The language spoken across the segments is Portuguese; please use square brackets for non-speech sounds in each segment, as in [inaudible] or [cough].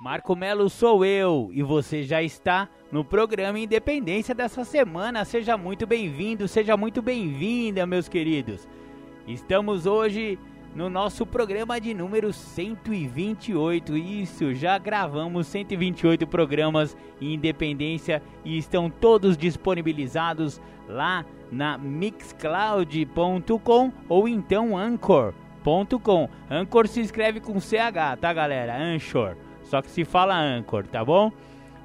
Marco Melo sou eu e você já está no programa Independência dessa semana. Seja muito bem-vindo, seja muito bem-vinda, meus queridos. Estamos hoje no nosso programa de número 128. Isso, já gravamos 128 programas em Independência e estão todos disponibilizados lá na mixcloud.com ou então anchor.com. Anchor se escreve com CH, tá, galera? Anchor só que se fala Anchor, tá bom?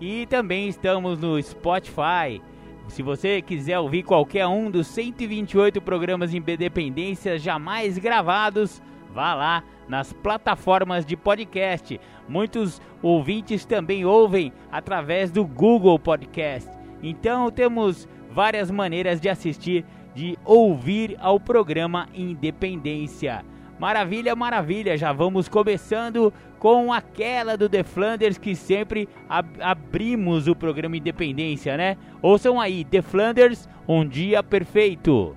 E também estamos no Spotify. Se você quiser ouvir qualquer um dos 128 programas em Independência jamais gravados, vá lá nas plataformas de podcast. Muitos ouvintes também ouvem através do Google Podcast. Então temos várias maneiras de assistir, de ouvir ao programa Independência. Maravilha, maravilha, já vamos começando com aquela do The Flanders que sempre ab abrimos o programa Independência, né? Ouçam aí, The Flanders, um dia perfeito.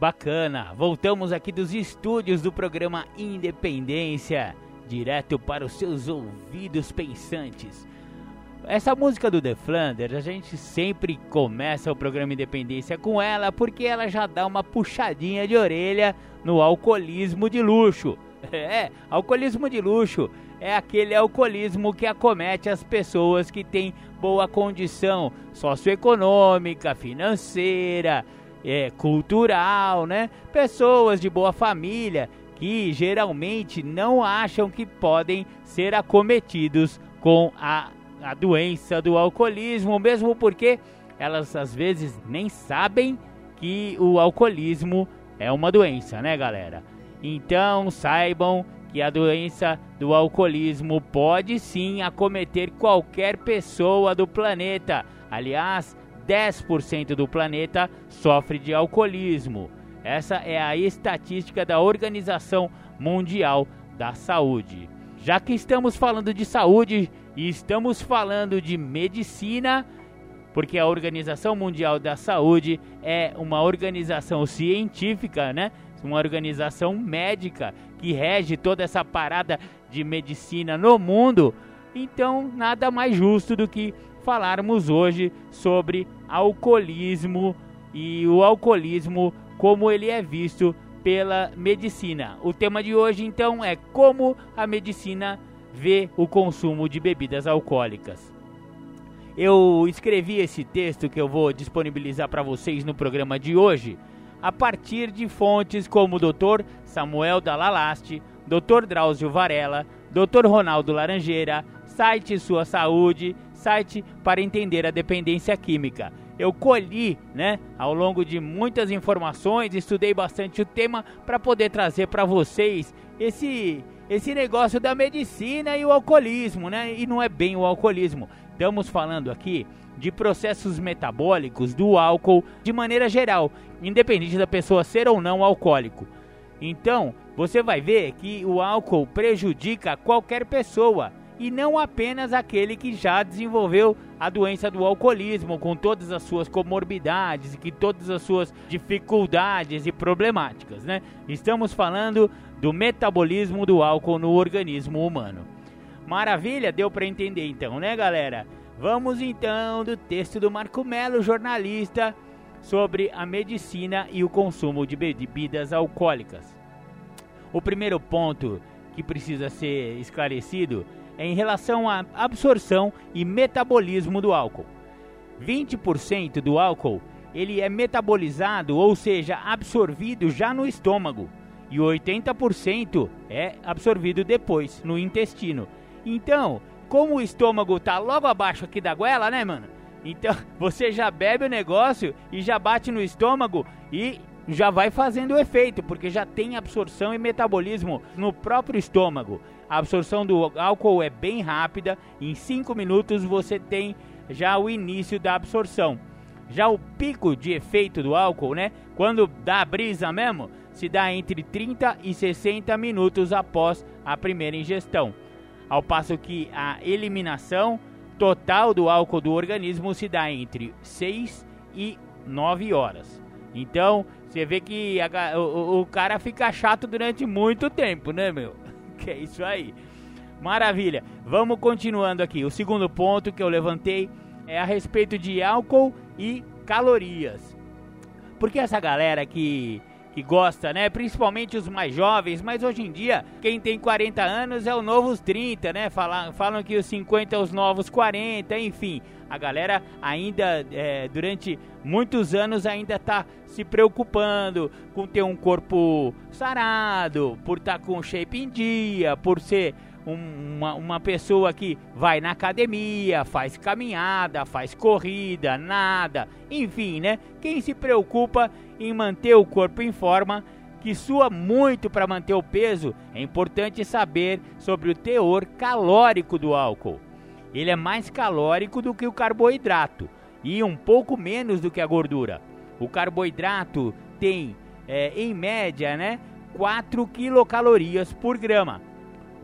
Bacana, voltamos aqui dos estúdios do programa Independência, direto para os seus ouvidos pensantes. Essa música do The Flanders, a gente sempre começa o programa Independência com ela porque ela já dá uma puxadinha de orelha no alcoolismo de luxo. [laughs] É, alcoolismo de luxo é aquele alcoolismo que acomete as pessoas que têm boa condição socioeconômica, financeira, é, cultural, né? Pessoas de boa família que geralmente não acham que podem ser acometidos com a a doença do alcoolismo, mesmo porque elas às vezes nem sabem que o alcoolismo é uma doença, né, galera? Então saibam que a doença do alcoolismo pode sim acometer qualquer pessoa do planeta. Aliás, 10% do planeta sofre de alcoolismo. Essa é a estatística da Organização Mundial da Saúde. Já que estamos falando de saúde, e estamos falando de medicina, porque a Organização Mundial da Saúde é uma organização científica, né? Uma organização médica que rege toda essa parada de medicina no mundo. Então, nada mais justo do que falarmos hoje sobre alcoolismo e o alcoolismo como ele é visto pela medicina. O tema de hoje então é como a medicina vê o consumo de bebidas alcoólicas. Eu escrevi esse texto que eu vou disponibilizar para vocês no programa de hoje a partir de fontes como o Dr. Samuel Dalalaste, Dr. Drauzio Varela, Dr. Ronaldo Laranjeira, site Sua Saúde, site para entender a dependência química. Eu colhi, né, ao longo de muitas informações, estudei bastante o tema para poder trazer para vocês esse esse negócio da medicina e o alcoolismo, né? E não é bem o alcoolismo. Estamos falando aqui de processos metabólicos do álcool de maneira geral, independente da pessoa ser ou não alcoólico. Então, você vai ver que o álcool prejudica qualquer pessoa e não apenas aquele que já desenvolveu a doença do alcoolismo com todas as suas comorbidades e que todas as suas dificuldades e problemáticas, né? Estamos falando do metabolismo do álcool no organismo humano. Maravilha, deu para entender então, né, galera? Vamos então do texto do Marco Melo, jornalista, sobre a medicina e o consumo de bebidas alcoólicas. O primeiro ponto que precisa ser esclarecido é em relação à absorção e metabolismo do álcool. 20% do álcool ele é metabolizado, ou seja, absorvido já no estômago e 80% é absorvido depois no intestino. Então, como o estômago tá logo abaixo aqui da goela, né, mano? Então, [laughs] você já bebe o negócio e já bate no estômago e já vai fazendo o efeito, porque já tem absorção e metabolismo no próprio estômago. A absorção do álcool é bem rápida, em 5 minutos você tem já o início da absorção. Já o pico de efeito do álcool, né? Quando dá a brisa mesmo, se dá entre 30 e 60 minutos após a primeira ingestão. Ao passo que a eliminação total do álcool do organismo se dá entre 6 e 9 horas. Então, você vê que a, o, o, cara fica chato durante muito tempo, né, meu? [laughs] Que é isso aí. Maravilha. Vamos continuando aqui. O segundo ponto que eu levantei é a respeito de álcool e calorias. Porque essa galera que que gosta, né? Principalmente os mais jovens, mas hoje em dia, quem tem 40 anos é o novos 30, né? Falam, falam que os 50 é os novos 40, enfim. A galera ainda, é, durante muitos anos, ainda tá se preocupando com ter um corpo sarado, por estar tá com shape em dia, por ser uma, uma pessoa que vai na academia, faz caminhada, faz corrida, nada, enfim, né? Quem se preocupa em manter o corpo em forma, que sua muito para manter o peso, é importante saber sobre o teor calórico do álcool. Ele é mais calórico do que o carboidrato e um pouco menos do que a gordura. O carboidrato tem, é, em média, né, 4 quilocalorias por grama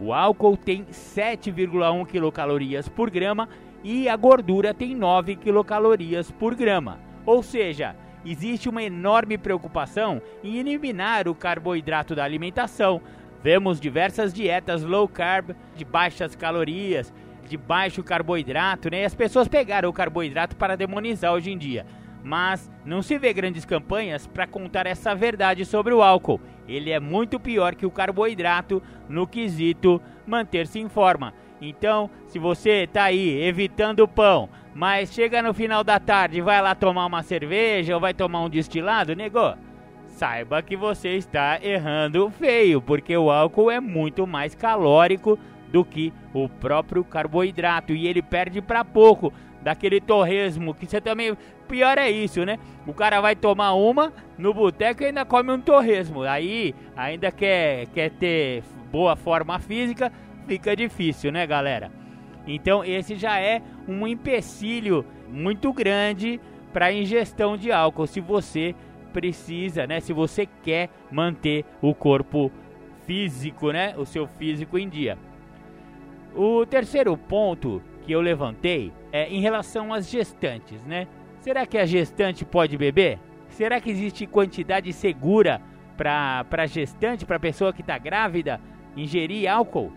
o álcool tem 7,1 quilocalorias por grama e a gordura tem 9 quilocalorias por grama. Ou seja, existe uma enorme preocupação em eliminar o carboidrato da alimentação. Vemos diversas dietas low carb, de baixas calorias, de baixo carboidrato, né? E as pessoas pegaram o carboidrato para demonizar hoje em dia mas não se vê grandes campanhas para contar essa verdade sobre o álcool. Ele é muito pior que o carboidrato no quesito manter-se em forma. Então, se você está aí evitando o pão, mas chega no final da tarde e vai lá tomar uma cerveja ou vai tomar um destilado, negou, saiba que você está errando feio, porque o álcool é muito mais calórico do que o próprio carboidrato e ele perde para pouco daquele torresmo que você também pior é isso, né? O cara vai tomar uma no boteco e ainda come um torresmo. Aí ainda quer quer ter boa forma física, fica difícil, né, galera? Então esse já é um empecilho muito grande para a ingestão de álcool, se você precisa, né? Se você quer manter o corpo físico, né? O seu físico em dia. O terceiro ponto que eu levantei é em relação às gestantes, né? Será que a gestante pode beber? Será que existe quantidade segura para gestante, para pessoa que está grávida, ingerir álcool?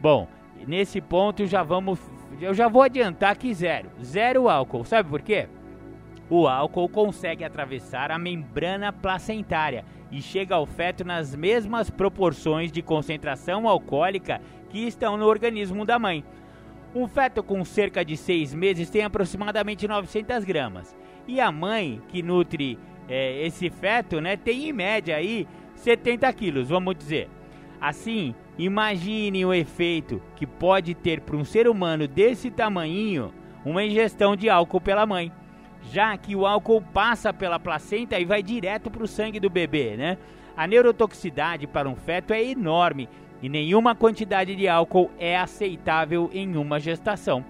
Bom, nesse ponto já vamos, eu já vou adiantar que zero, zero álcool. Sabe por quê? O álcool consegue atravessar a membrana placentária e chega ao feto nas mesmas proporções de concentração alcoólica que estão no organismo da mãe. Um feto com cerca de seis meses tem aproximadamente 900 gramas. E a mãe que nutre é, esse feto, né, tem em média aí 70 quilos, vamos dizer. Assim, imagine o efeito que pode ter para um ser humano desse tamanhinho uma ingestão de álcool pela mãe, já que o álcool passa pela placenta e vai direto para o sangue do bebê, né? A neurotoxicidade para um feto é enorme e nenhuma quantidade de álcool é aceitável em uma gestação.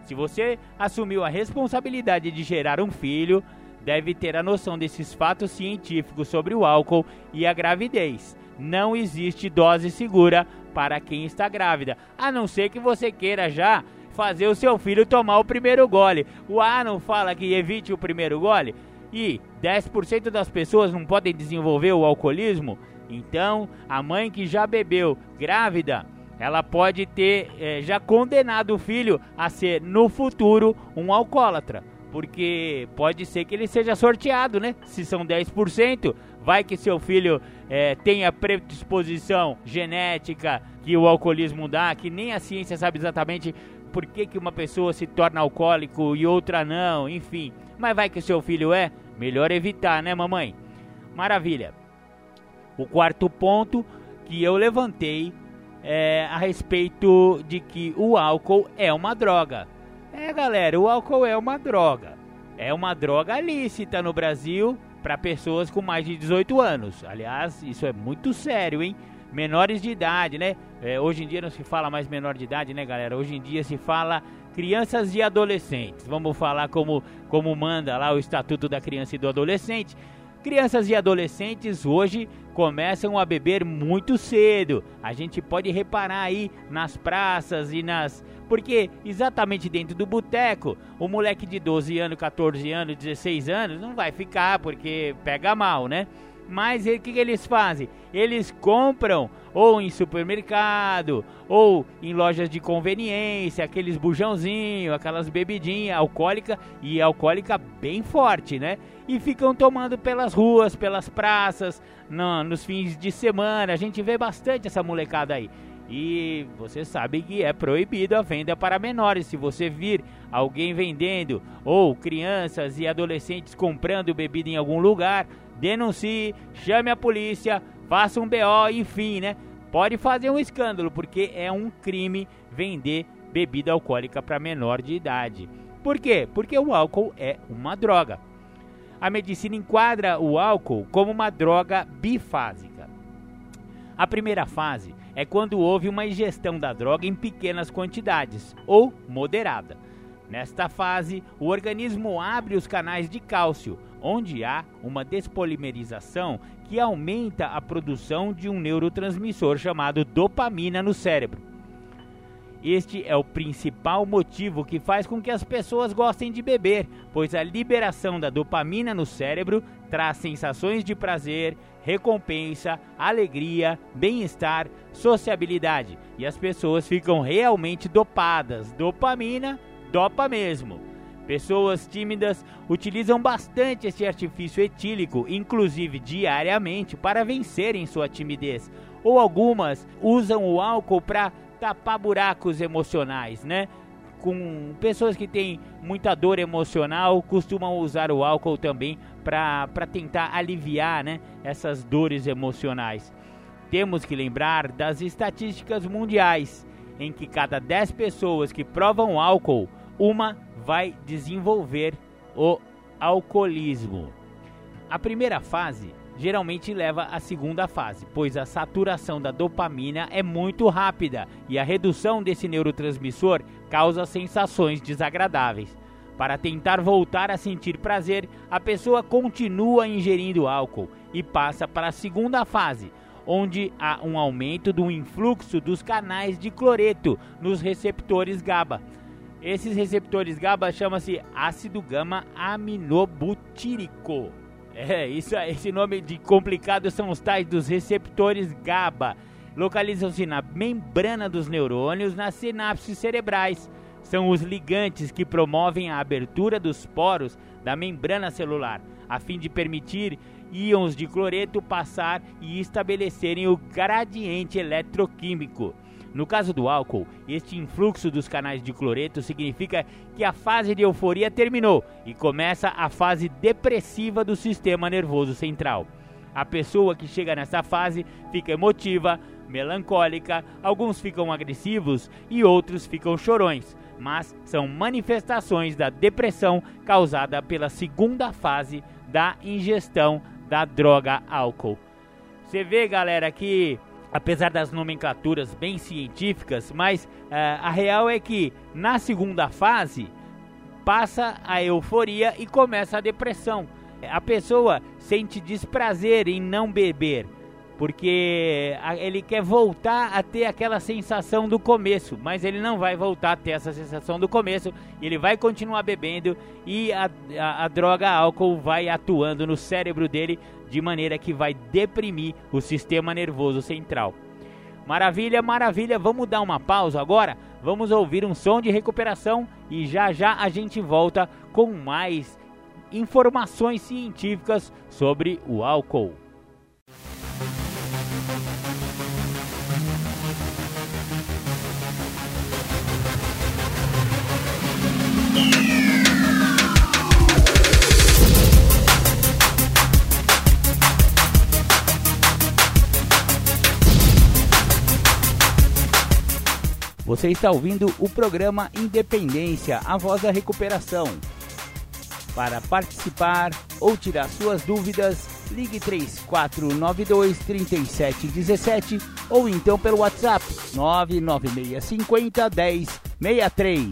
Se você assumiu a responsabilidade de gerar um filho, deve ter a noção desses fatos científicos sobre o álcool e a gravidez. Não existe dose segura para quem está grávida, a não ser que você queira já fazer o seu filho tomar o primeiro gole. O A não fala que evite o primeiro gole? E 10% das pessoas não podem desenvolver o alcoolismo? Então, a mãe que já bebeu grávida, ela pode ter é, já condenado o filho a ser no futuro um alcoólatra. Porque pode ser que ele seja sorteado, né? Se são 10%, vai que seu filho é, tenha predisposição genética que o alcoolismo dá, que nem a ciência sabe exatamente por que, que uma pessoa se torna alcoólico e outra não, enfim. Mas vai que seu filho é, melhor evitar, né, mamãe? Maravilha. O quarto ponto que eu levantei é a respeito de que o álcool é uma droga. É, galera, o álcool é uma droga. É uma droga lícita no Brasil para pessoas com mais de 18 anos. Aliás, isso é muito sério, hein? Menores de idade, né? É, hoje em dia não se fala mais menor de idade, né, galera? Hoje em dia se fala crianças e adolescentes. Vamos falar como, como manda lá o Estatuto da Criança e do Adolescente. Crianças e adolescentes hoje começam a beber muito cedo. A gente pode reparar aí nas praças e nas. Porque exatamente dentro do boteco, o moleque de 12 anos, 14 anos, 16 anos não vai ficar porque pega mal, né? Mas o que, que eles fazem? Eles compram ou em supermercado, ou em lojas de conveniência, aqueles bujãozinhos, aquelas bebidinhas alcoólica e alcoólica bem forte, né? E ficam tomando pelas ruas, pelas praças, no, nos fins de semana. A gente vê bastante essa molecada aí. E você sabe que é proibido a venda para menores. Se você vir alguém vendendo ou crianças e adolescentes comprando bebida em algum lugar, denuncie, chame a polícia, faça um BO, enfim, né? Pode fazer um escândalo, porque é um crime vender bebida alcoólica para menor de idade. Por quê? Porque o álcool é uma droga. A medicina enquadra o álcool como uma droga bifásica. A primeira fase é quando houve uma ingestão da droga em pequenas quantidades ou moderada. Nesta fase, o organismo abre os canais de cálcio, onde há uma despolimerização que aumenta a produção de um neurotransmissor chamado dopamina no cérebro. Este é o principal motivo que faz com que as pessoas gostem de beber, pois a liberação da dopamina no cérebro traz sensações de prazer, recompensa, alegria, bem-estar, sociabilidade e as pessoas ficam realmente dopadas. Dopamina, dopa mesmo. Pessoas tímidas utilizam bastante esse artifício etílico, inclusive diariamente, para vencerem sua timidez. Ou algumas usam o álcool para tapar buracos emocionais, né? Com pessoas que têm muita dor emocional, costumam usar o álcool também para tentar aliviar né, essas dores emocionais. Temos que lembrar das estatísticas mundiais, em que cada 10 pessoas que provam álcool, uma vai desenvolver o alcoolismo. A primeira fase geralmente leva à segunda fase, pois a saturação da dopamina é muito rápida e a redução desse neurotransmissor causa sensações desagradáveis. Para tentar voltar a sentir prazer, a pessoa continua ingerindo álcool e passa para a segunda fase, onde há um aumento do influxo dos canais de cloreto nos receptores GABA esses receptores GABA chama-se ácido gama aminobutírico. É, isso, esse nome de complicado são os tais dos receptores GABA. Localizam-se na membrana dos neurônios, nas sinapses cerebrais. São os ligantes que promovem a abertura dos poros da membrana celular, a fim de permitir íons de cloreto passar e estabelecerem o gradiente eletroquímico. No caso do álcool, este influxo dos canais de cloreto significa que a fase de euforia terminou e começa a fase depressiva do sistema nervoso central. A pessoa que chega nessa fase fica emotiva, melancólica, alguns ficam agressivos e outros ficam chorões, mas são manifestações da depressão causada pela segunda fase da ingestão da droga álcool. Você vê, galera, que apesar das nomenclaturas bem científicas, mas uh, a real é que na segunda fase passa a euforia e começa a depressão. A pessoa sente desprazer em não beber, porque ele quer voltar a ter aquela sensação do começo, mas ele não vai voltar a ter essa sensação do começo, ele vai continuar bebendo e a, a, a droga álcool vai atuando no cérebro dele de maneira que vai deprimir o sistema nervoso central. Maravilha, maravilha. Vamos dar uma pausa agora? Vamos ouvir um som de recuperação e já já a gente volta com mais informações científicas sobre o álcool. Você está ouvindo o programa Independência, a voz da recuperação. Para participar ou tirar suas dúvidas, ligue 3492 3717 ou então pelo WhatsApp 99650 1063.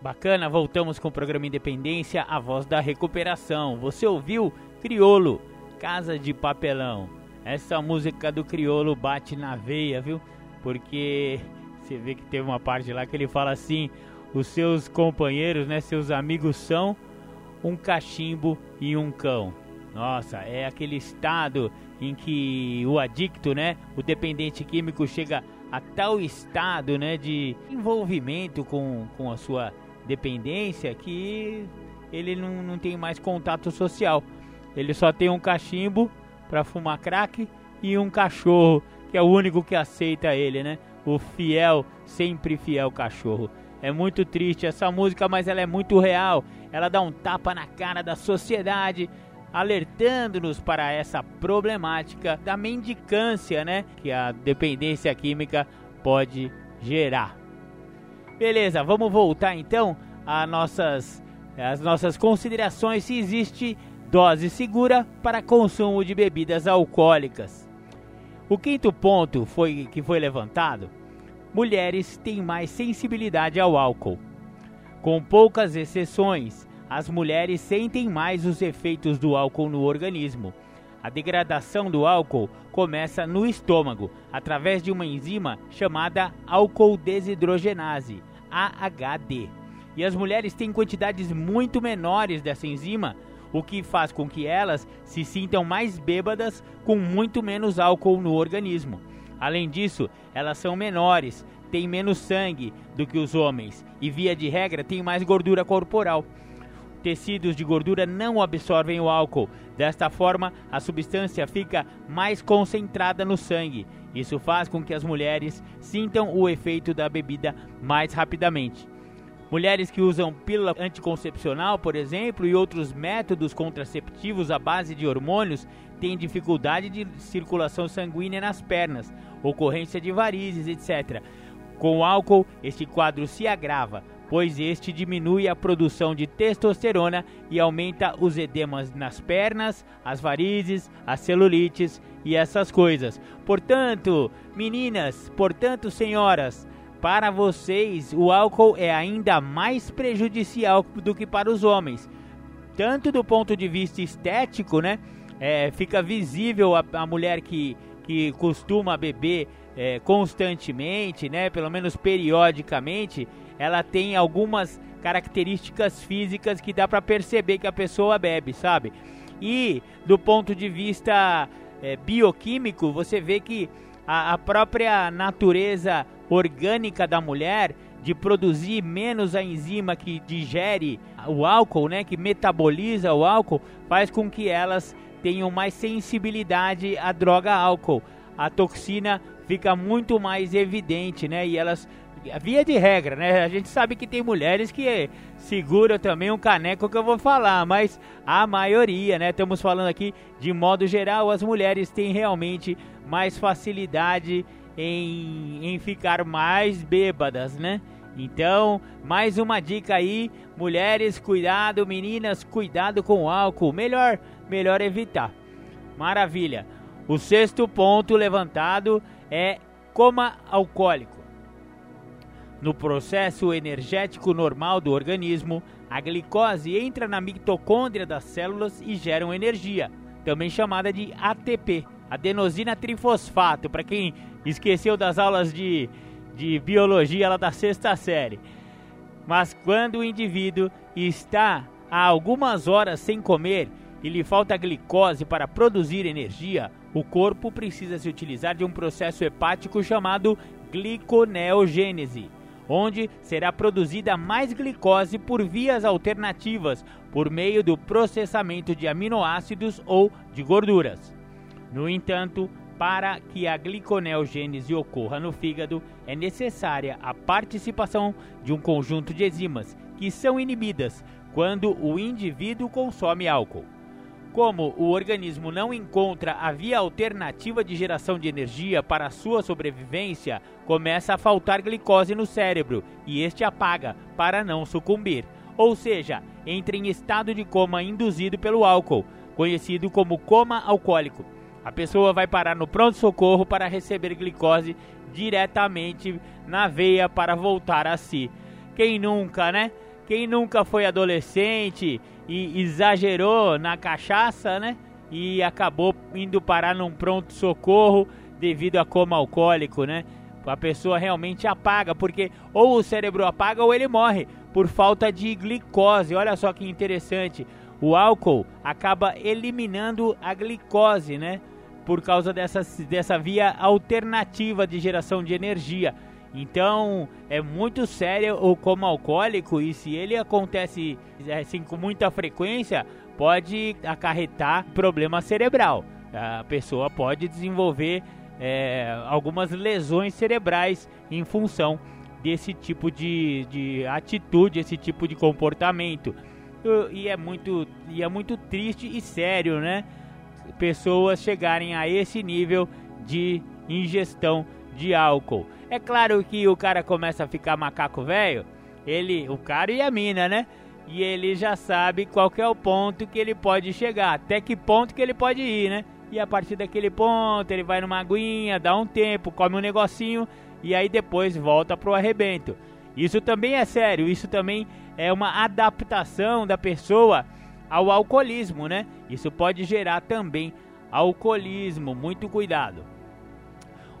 Bacana, voltamos com o programa Independência, a voz da recuperação. Você ouviu Criolo, Casa de Papelão. Essa música do Criolo bate na veia, viu? Porque você vê que teve uma parte lá que ele fala assim: os seus companheiros, né, seus amigos são um cachimbo e um cão. Nossa, é aquele estado em que o adicto, né, o dependente químico chega a tal estado, né, de envolvimento com, com a sua dependência que ele não, não tem mais contato social. Ele só tem um cachimbo para fumar crack e um cachorro, que é o único que aceita ele, né? O fiel, sempre fiel cachorro. É muito triste essa música, mas ela é muito real. Ela dá um tapa na cara da sociedade, alertando-nos para essa problemática da mendicância, né? Que a dependência química pode gerar. Beleza, vamos voltar então às nossas, às nossas considerações se existe dose segura para consumo de bebidas alcoólicas. O quinto ponto foi que foi levantado: mulheres têm mais sensibilidade ao álcool. Com poucas exceções, as mulheres sentem mais os efeitos do álcool no organismo. A degradação do álcool começa no estômago, através de uma enzima chamada álcool desidrogenase, AHD. E as mulheres têm quantidades muito menores dessa enzima, o que faz com que elas se sintam mais bêbadas com muito menos álcool no organismo. Além disso, elas são menores, têm menos sangue do que os homens e, via de regra, têm mais gordura corporal tecidos de gordura não absorvem o álcool. Desta forma, a substância fica mais concentrada no sangue. Isso faz com que as mulheres sintam o efeito da bebida mais rapidamente. Mulheres que usam pílula anticoncepcional, por exemplo, e outros métodos contraceptivos à base de hormônios têm dificuldade de circulação sanguínea nas pernas, ocorrência de varizes, etc. Com o álcool, este quadro se agrava pois este diminui a produção de testosterona e aumenta os edemas nas pernas, as varizes, as celulites e essas coisas. Portanto, meninas, portanto, senhoras, para vocês o álcool é ainda mais prejudicial do que para os homens. Tanto do ponto de vista estético, né? É, fica visível a, a mulher que, que costuma beber é, constantemente, né? Pelo menos periodicamente ela tem algumas características físicas que dá para perceber que a pessoa bebe, sabe? E do ponto de vista é, bioquímico, você vê que a, a própria natureza orgânica da mulher de produzir menos a enzima que digere o álcool, né, que metaboliza o álcool, faz com que elas tenham mais sensibilidade à droga álcool. A toxina fica muito mais evidente, né, e elas via de regra, né? A gente sabe que tem mulheres que seguram também um caneco que eu vou falar, mas a maioria, né? Estamos falando aqui de modo geral, as mulheres têm realmente mais facilidade em, em ficar mais bêbadas, né? Então, mais uma dica aí, mulheres, cuidado, meninas, cuidado com o álcool, melhor, melhor evitar. Maravilha. O sexto ponto levantado é coma alcoólico. No processo energético normal do organismo, a glicose entra na mitocôndria das células e gera energia, também chamada de ATP, adenosina trifosfato, para quem esqueceu das aulas de, de biologia lá da sexta série. Mas quando o indivíduo está há algumas horas sem comer e lhe falta glicose para produzir energia, o corpo precisa se utilizar de um processo hepático chamado gliconeogênese onde será produzida mais glicose por vias alternativas, por meio do processamento de aminoácidos ou de gorduras. No entanto, para que a gliconeogênese ocorra no fígado, é necessária a participação de um conjunto de enzimas que são inibidas quando o indivíduo consome álcool. Como o organismo não encontra a via alternativa de geração de energia para sua sobrevivência, começa a faltar glicose no cérebro e este apaga para não sucumbir. Ou seja, entra em estado de coma induzido pelo álcool, conhecido como coma alcoólico. A pessoa vai parar no pronto-socorro para receber glicose diretamente na veia para voltar a si. Quem nunca, né? Quem nunca foi adolescente e exagerou na cachaça, né? E acabou indo parar num pronto-socorro devido a coma alcoólico, né? A pessoa realmente apaga, porque ou o cérebro apaga ou ele morre por falta de glicose. Olha só que interessante. O álcool acaba eliminando a glicose, né? Por causa dessa, dessa via alternativa de geração de energia. Então é muito sério o coma alcoólico e se ele acontece assim com muita frequência, pode acarretar problema cerebral. A pessoa pode desenvolver é, algumas lesões cerebrais em função desse tipo de, de atitude, esse tipo de comportamento. E é muito, e é muito triste e sério, né? Pessoas chegarem a esse nível de ingestão de álcool. É claro que o cara começa a ficar macaco velho, ele, o cara e a mina, né? E ele já sabe qual é o ponto que ele pode chegar, até que ponto que ele pode ir, né? E a partir daquele ponto, ele vai numa aguinha, dá um tempo, come um negocinho e aí depois volta pro arrebento. Isso também é sério, isso também é uma adaptação da pessoa ao alcoolismo, né? Isso pode gerar também alcoolismo, muito cuidado.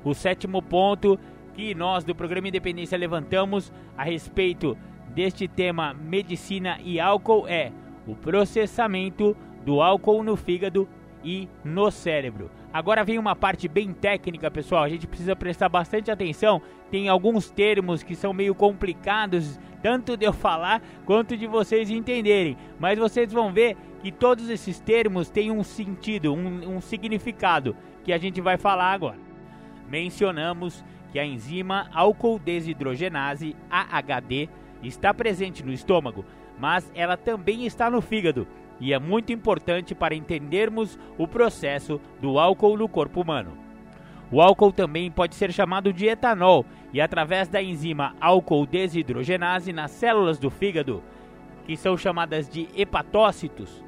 O sétimo ponto que nós do programa Independência levantamos a respeito deste tema medicina e álcool é o processamento do álcool no fígado e no cérebro. Agora vem uma parte bem técnica, pessoal. A gente precisa prestar bastante atenção. Tem alguns termos que são meio complicados, tanto de eu falar quanto de vocês entenderem. Mas vocês vão ver que todos esses termos têm um sentido, um, um significado que a gente vai falar agora. Mencionamos que a enzima álcool desidrogenase AHD está presente no estômago, mas ela também está no fígado e é muito importante para entendermos o processo do álcool no corpo humano. O álcool também pode ser chamado de etanol e através da enzima álcool desidrogenase nas células do fígado, que são chamadas de hepatócitos,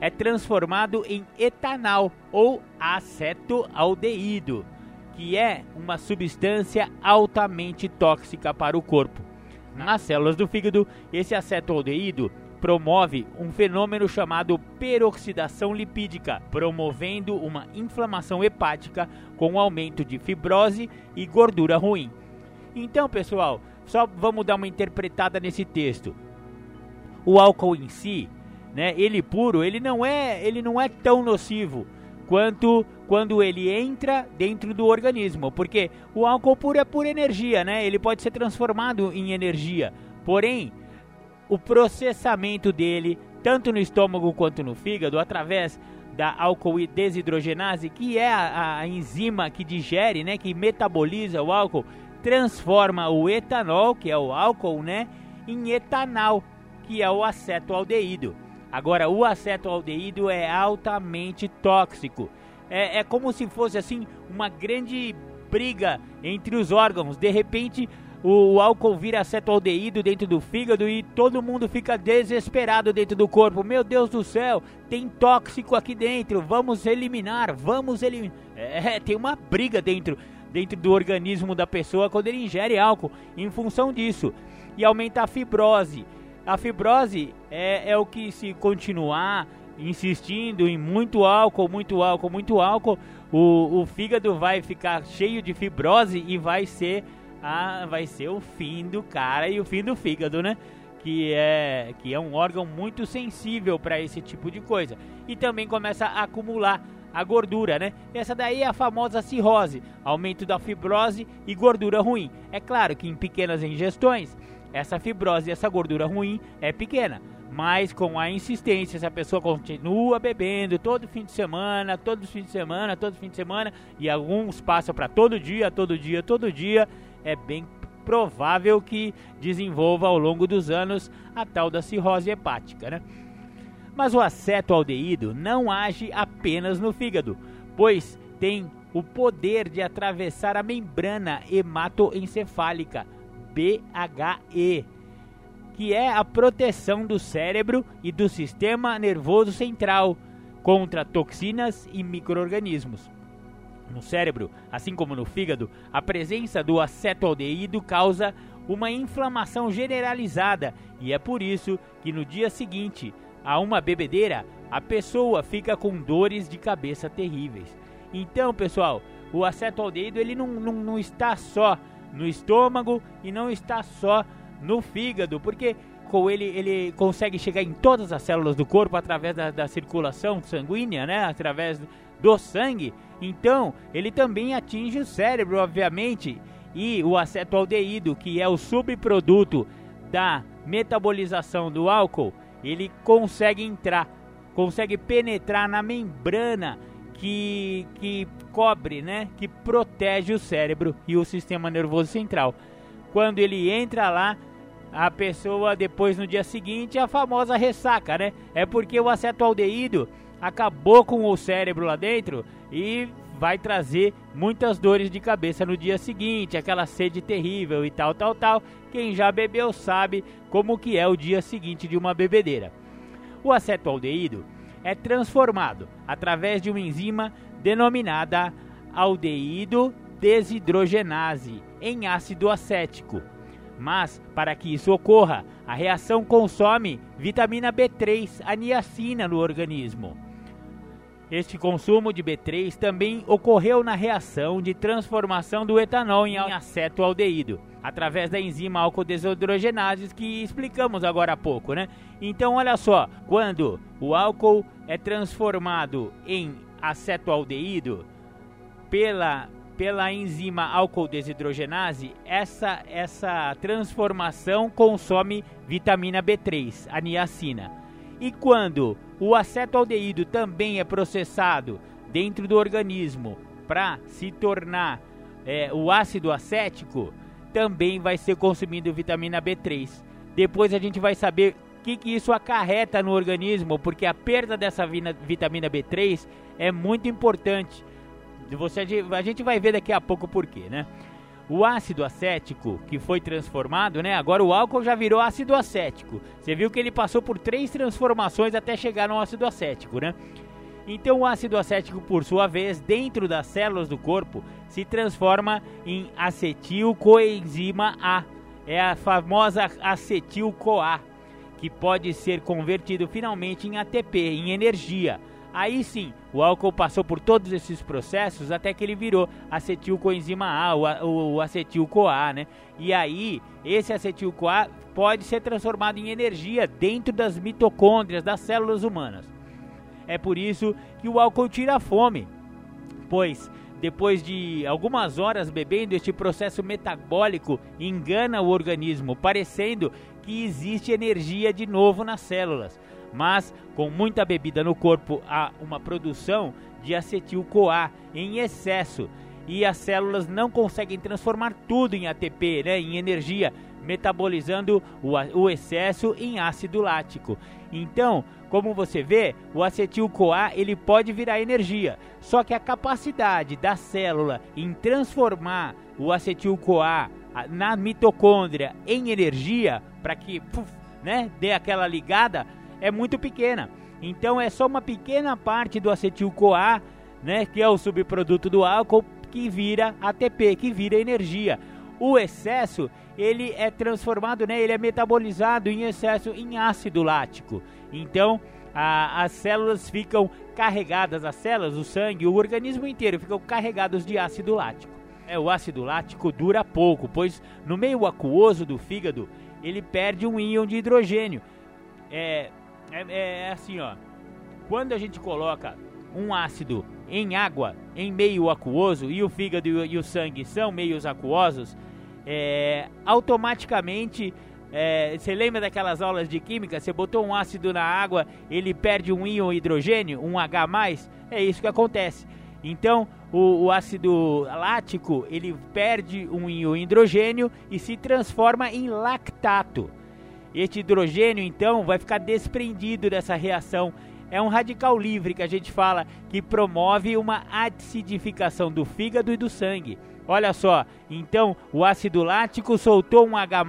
é transformado em etanol ou acetoaldeído que é uma substância altamente tóxica para o corpo. Nas células do fígado, esse acetaldeído promove um fenômeno chamado peroxidação lipídica, promovendo uma inflamação hepática com aumento de fibrose e gordura ruim. Então, pessoal, só vamos dar uma interpretada nesse texto. O álcool em si, né, ele puro, ele não é, ele não é tão nocivo quanto quando ele entra dentro do organismo, porque o álcool puro é pura energia, né? Ele pode ser transformado em energia. Porém, o processamento dele, tanto no estômago quanto no fígado, através da álcool desidrogenase, que é a, a enzima que digere, né, que metaboliza o álcool, transforma o etanol, que é o álcool, né, em etanol, que é o acetoaldeído. Agora, o acetoaldeído é altamente tóxico. É, é como se fosse assim uma grande briga entre os órgãos. De repente, o, álcool vira acetoaldeído dentro do fígado e todo mundo fica desesperado dentro do corpo. Meu Deus do céu, tem tóxico aqui dentro. Vamos eliminar, vamos eliminar. É, tem uma briga dentro dentro do organismo da pessoa quando ele ingere álcool em função disso. E aumenta a fibrose. A fibrose é, é o que se continuar insistindo em muito álcool, muito álcool, muito álcool, o, o fígado vai ficar cheio de fibrose e vai ser a, vai ser o fim do cara e o fim do fígado, né? Que é, que é um órgão muito sensível para esse tipo de coisa. E também começa a acumular a gordura, né? Essa daí é a famosa cirrose, aumento da fibrose e gordura ruim. É claro que em pequenas ingestões essa fibrose e essa gordura ruim é pequena. Mas com a insistência, se a pessoa continua bebendo todo fim de semana, todo fim de semana, todo fim de semana, e alguns passam para todo dia, todo dia, todo dia, é bem provável que desenvolva ao longo dos anos a tal da cirrose hepática, né? Mas o acetoaldeído não age apenas no fígado, pois tem o poder de atravessar a membrana hematoencefálica, BHE, que é a proteção do cérebro e do sistema nervoso central contra toxinas e microorganismos. No cérebro, assim como no fígado, a presença do acetoaldeído causa uma inflamação generalizada e é por isso que no dia seguinte a uma bebedeira a pessoa fica com dores de cabeça terríveis. Então, pessoal, o acetoaldeído ele não, não, não está só no estômago e não está só no fígado, porque ele ele consegue chegar em todas as células do corpo através da, da circulação sanguínea, né? Através do sangue. Então, ele também atinge o cérebro, obviamente, e o acetoaldeído, que é o subproduto da metabolização do álcool, ele consegue entrar, consegue penetrar na membrana que, que cobre, né, que protege o cérebro e o sistema nervoso central. Quando ele entra lá, a pessoa depois no dia seguinte a famosa ressaca, né? É porque o acetoaldeído acabou com o cérebro lá dentro e vai trazer muitas dores de cabeça no dia seguinte, aquela sede terrível e tal, tal, tal. Quem já bebeu sabe como que é o dia seguinte de uma bebedeira. O acetoaldeído é transformado através de uma enzima denominada aldeído desidrogenase em ácido acético. Mas, para que isso ocorra, a reação consome vitamina B3, a niacina, no organismo. Este consumo de B3 também ocorreu na reação de transformação do etanol em acetoaldeído, através da enzima álcool-desidrogenase que explicamos agora há pouco, né? Então, olha só, quando o álcool é transformado em acetoaldeído pela pela enzima álcool-desidrogenase, essa essa transformação consome vitamina B3, a niacina. E quando o acetoaldeído também é processado dentro do organismo para se tornar é, o ácido acético, também vai ser consumido vitamina B3. Depois a gente vai saber o que, que isso acarreta no organismo, porque a perda dessa vitamina B3 é muito importante. Você, a gente vai ver daqui a pouco por quê, né? O ácido acético que foi transformado, né? Agora o álcool já virou ácido acético. Você viu que ele passou por três transformações até chegar no ácido acético, né? Então o ácido acético, por sua vez, dentro das células do corpo, se transforma em acetilcoenzima A. É a famosa acetil-CoA, que pode ser convertido finalmente em ATP, em energia. Aí sim, o álcool passou por todos esses processos até que ele virou acetilcoenzima A, o, o, acetil-CoA, né? E aí, esse acetil-CoA pode ser transformado em energia dentro das mitocôndrias das células humanas. É por isso que o álcool tira a fome, pois depois de algumas horas bebendo, este processo metabólico engana o organismo, parecendo que existe energia de novo nas células mas com muita bebida no corpo há uma produção de acetil-CoA em excesso e as células não conseguem transformar tudo em ATP, né, em energia, metabolizando o, o excesso em ácido lático. Então, como você vê, o acetil-CoA ele pode virar energia, só que a capacidade da célula em transformar o acetil-CoA na mitocôndria em energia para que puf, né, dê aquela ligada é muito pequena. Então é só uma pequena parte do acetil-CoA, né, que é o subproduto do álcool, que vira ATP, que vira energia. O excesso, ele é transformado, né, ele é metabolizado em excesso em ácido lático. Então, a, as células ficam carregadas, as células, o sangue, o organismo inteiro ficam carregados de ácido lático. É, o ácido lático dura pouco, pois no meio aquoso do fígado ele perde um íon de hidrogênio. É, é, é, é assim, ó. Quando a gente coloca um ácido em água, em meio aquoso, e o fígado e o sangue são meios aquosos, é, automaticamente, é, você lembra daquelas aulas de química? Você botou um ácido na água, ele perde um íon hidrogênio, um H+, é isso que acontece. Então, o, o ácido lático, ele perde um íon hidrogênio e se transforma em lactato. Este hidrogênio, então, vai ficar desprendido dessa reação. É um radical livre que a gente fala que promove uma acidificação do fígado e do sangue. Olha só, então o ácido lático soltou um H+,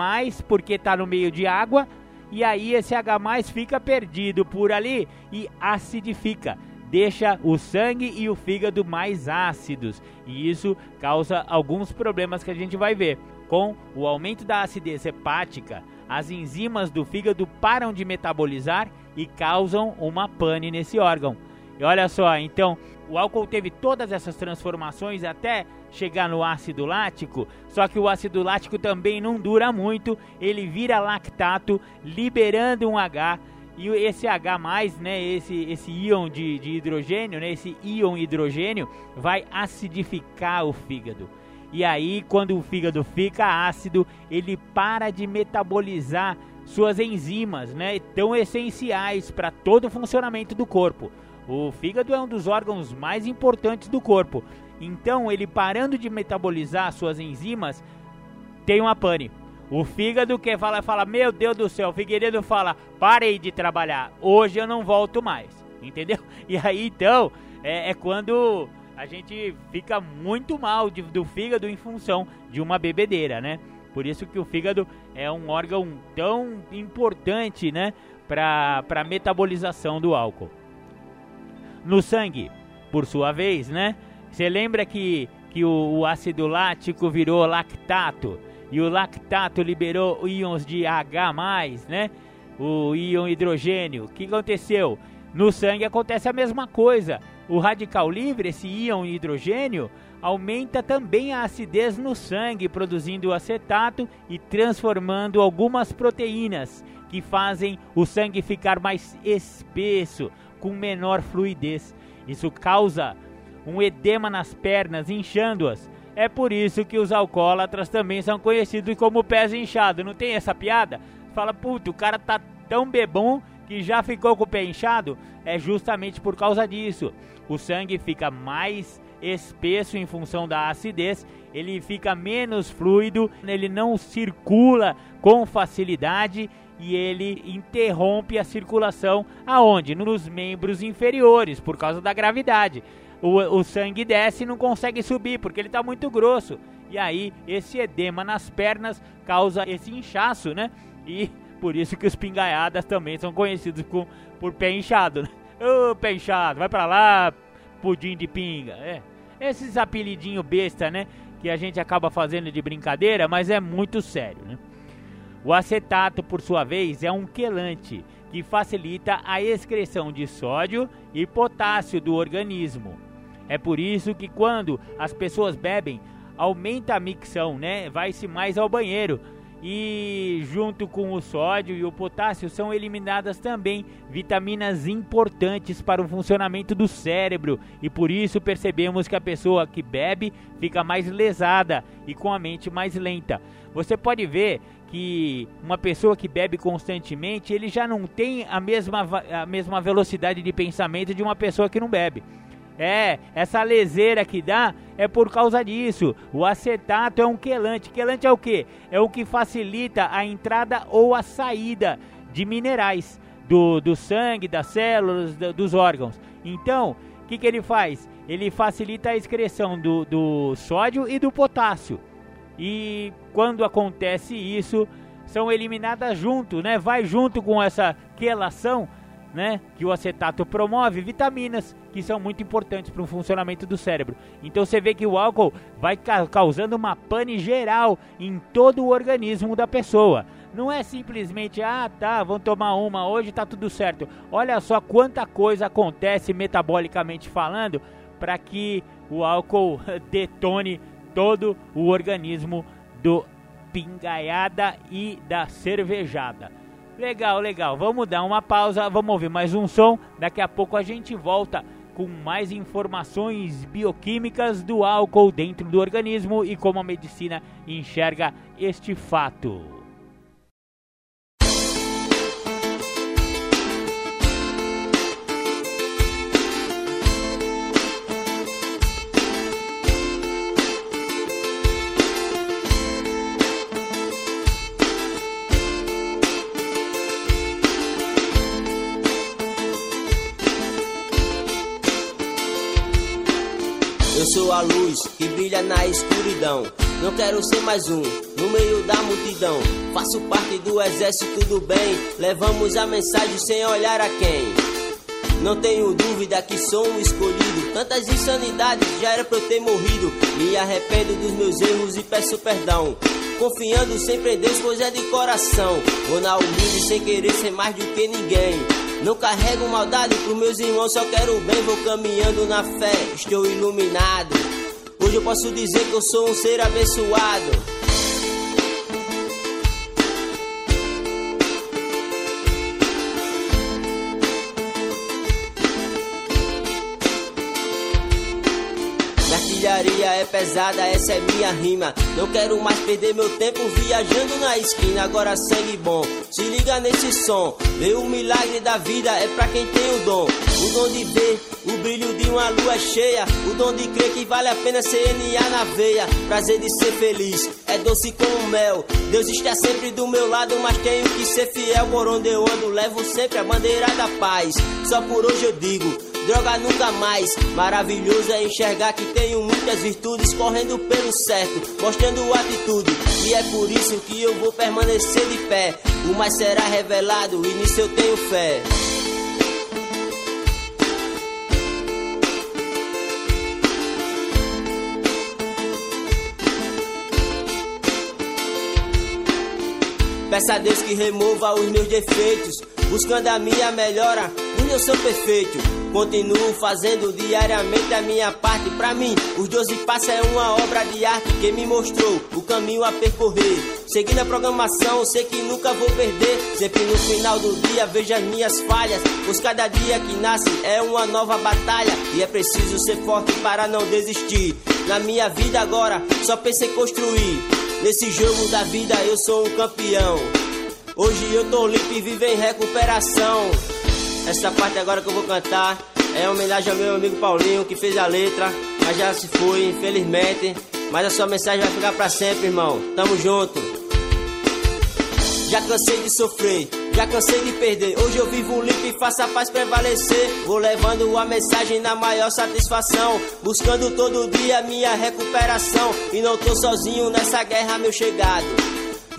porque está no meio de água, e aí esse H+, fica perdido por ali e acidifica deixa o sangue e o fígado mais ácidos e isso causa alguns problemas que a gente vai ver. Com o aumento da acidez hepática, as enzimas do fígado param de metabolizar e causam uma pane nesse órgão. E olha só, então o álcool teve todas essas transformações até chegar no ácido lático, só que o ácido lático também não dura muito, ele vira lactato, liberando um H e esse H+, né, esse, esse íon de, de hidrogênio, né, esse íon hidrogênio vai acidificar o fígado. E aí, quando o fígado fica ácido, ele para de metabolizar suas enzimas, né, tão essenciais para todo o funcionamento do corpo. O fígado é um dos órgãos mais importantes do corpo. Então, ele parando de metabolizar suas enzimas, tem uma pane. O fígado que fala, fala, meu Deus do céu, o Figueiredo fala, parei de trabalhar, hoje eu não volto mais, entendeu? [laughs] E aí então, é, é quando a gente fica muito mal de, do fígado em função de uma bebedeira, né? Por isso que o fígado é um órgão tão importante, né? Para a metabolização do álcool. No sangue, por sua vez, né? Você lembra que, que o, o ácido lático virou lactato? e o lactato liberou íons de H+, né? O íon hidrogênio. O que aconteceu? No sangue acontece a mesma coisa. O radical livre, esse íon hidrogênio, aumenta também a acidez no sangue, produzindo acetato e transformando algumas proteínas que fazem o sangue ficar mais espesso, com menor fluidez. Isso causa um edema nas pernas, inchando-as, é por isso que os alcoólatras também são conhecidos como pés inchados. Não tem essa piada? Fala, puto, o cara tá tão bebom que já ficou com o pé inchado? É justamente por causa disso. O sangue fica mais espesso em função da acidez, ele fica menos fluido, ele não circula com facilidade e ele interrompe a circulação aonde? Nos membros inferiores, por causa da gravidade o, o sangue desce e não consegue subir porque ele está muito grosso. E aí esse edema nas pernas causa esse inchaço, né? E por isso que os pingaiadas também são conhecidos com, por pé inchado, né? Ô, pé inchado, vai pra lá, pudim de pinga. É. Esses apelidinhos besta, né? Que a gente acaba fazendo de brincadeira, mas é muito sério, né? O acetato, por sua vez, é um quelante que facilita a excreção de sódio e potássio do organismo. É por isso que quando as pessoas bebem, aumenta a micção, né? Vai-se mais ao banheiro. E junto com o sódio e o potássio são eliminadas também vitaminas importantes para o funcionamento do cérebro, e por isso percebemos que a pessoa que bebe fica mais lesada e com a mente mais lenta. Você pode ver que uma pessoa que bebe constantemente, ele já não tem a mesma, a mesma velocidade de pensamento de uma pessoa que não bebe. É, essa leseira que dá é por causa disso. O acetato é um quelante. Quelante é o que? É o que facilita a entrada ou a saída de minerais do, do sangue, das células, do, dos órgãos. Então, o que, que ele faz? Ele facilita a excreção do, do sódio e do potássio. E quando acontece isso, são eliminadas junto, né? Vai junto com essa quelação né, que o acetato promove, vitaminas que são muito importantes para o funcionamento do cérebro. Então você vê que o álcool vai ca causando uma pane geral em todo o organismo da pessoa. Não é simplesmente, ah, tá, vamos tomar uma hoje, tá tudo certo. Olha só quanta coisa acontece metabolicamente falando para que o álcool [laughs] detone todo o organismo do pingaiada e da cervejada. Legal, legal. Vamos dar uma pausa, vamos ouvir mais um som. Daqui a pouco a gente volta com mais informações bioquímicas do álcool dentro do organismo e como a medicina enxerga este fato. Uma luz que brilha na escuridão. Não quero ser mais um no meio da multidão. Faço parte do exército do bem. Levamos a mensagem sem olhar a quem. Não tenho dúvida que sou um escolhido. Tantas insanidades já era pra eu ter morrido. Me arrependo dos meus erros e peço perdão. Confiando sempre em Deus, pois é de coração. Vou na humilde sem querer ser mais do que ninguém. Não carrego maldade pros meus irmãos, só quero bem, vou caminhando na fé, estou iluminado. Hoje eu posso dizer que eu sou um ser abençoado. Pesada, essa é minha rima. Não quero mais perder meu tempo viajando na esquina. Agora sangue bom, se liga nesse som. Ver o milagre da vida é pra quem tem o dom. O dom de ver o brilho de uma lua cheia. O dom de crer que vale a pena CNA na veia. Prazer de ser feliz, é doce como mel. Deus está sempre do meu lado, mas tenho que ser fiel. Por onde eu ando, levo sempre a bandeira da paz. Só por hoje eu digo droga nunca mais. Maravilhoso é enxergar que tenho muitas virtudes correndo pelo certo, mostrando atitude. E é por isso que eu vou permanecer de pé. O mais será revelado e nisso eu tenho fé. Peça a Deus que remova os meus defeitos, buscando a minha melhora. Onde eu sou perfeito, Continuo fazendo diariamente a minha parte. Pra mim, os 12 passos é uma obra de arte que me mostrou o caminho a percorrer. Seguindo a programação, sei que nunca vou perder. Sempre no final do dia vejo as minhas falhas. Pois cada dia que nasce é uma nova batalha. E é preciso ser forte para não desistir. Na minha vida agora, só pensei construir. Nesse jogo da vida eu sou um campeão. Hoje eu tô limpo e vivo em recuperação. Essa parte agora que eu vou cantar é homenagem ao meu amigo Paulinho que fez a letra, mas já se foi, infelizmente. Mas a sua mensagem vai ficar para sempre, irmão. Tamo junto. Já cansei de sofrer, já cansei de perder. Hoje eu vivo limpo e faço a paz prevalecer. Vou levando a mensagem na maior satisfação. Buscando todo dia minha recuperação. E não tô sozinho nessa guerra, meu chegado.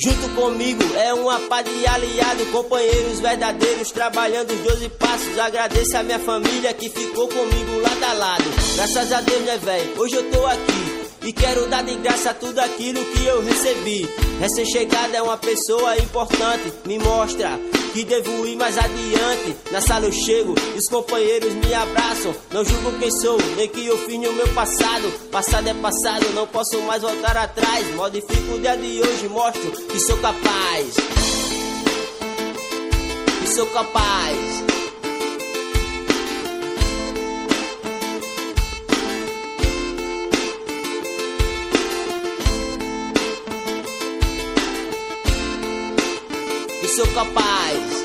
Junto comigo é uma pá de aliado, companheiros verdadeiros, trabalhando os 12 passos. Agradeço a minha família que ficou comigo lado a lado. Graças a Deus, né, velho? Hoje eu tô aqui. E quero dar de graça tudo aquilo que eu recebi. Recém-chegada é uma pessoa importante, me mostra que devo ir mais adiante. Na sala eu chego os companheiros me abraçam. Não julgo quem sou, nem que eu fiz no meu passado. Passado é passado, não posso mais voltar atrás. Modifico o dia de hoje, mostro que sou capaz. Que sou capaz. Sou capaz.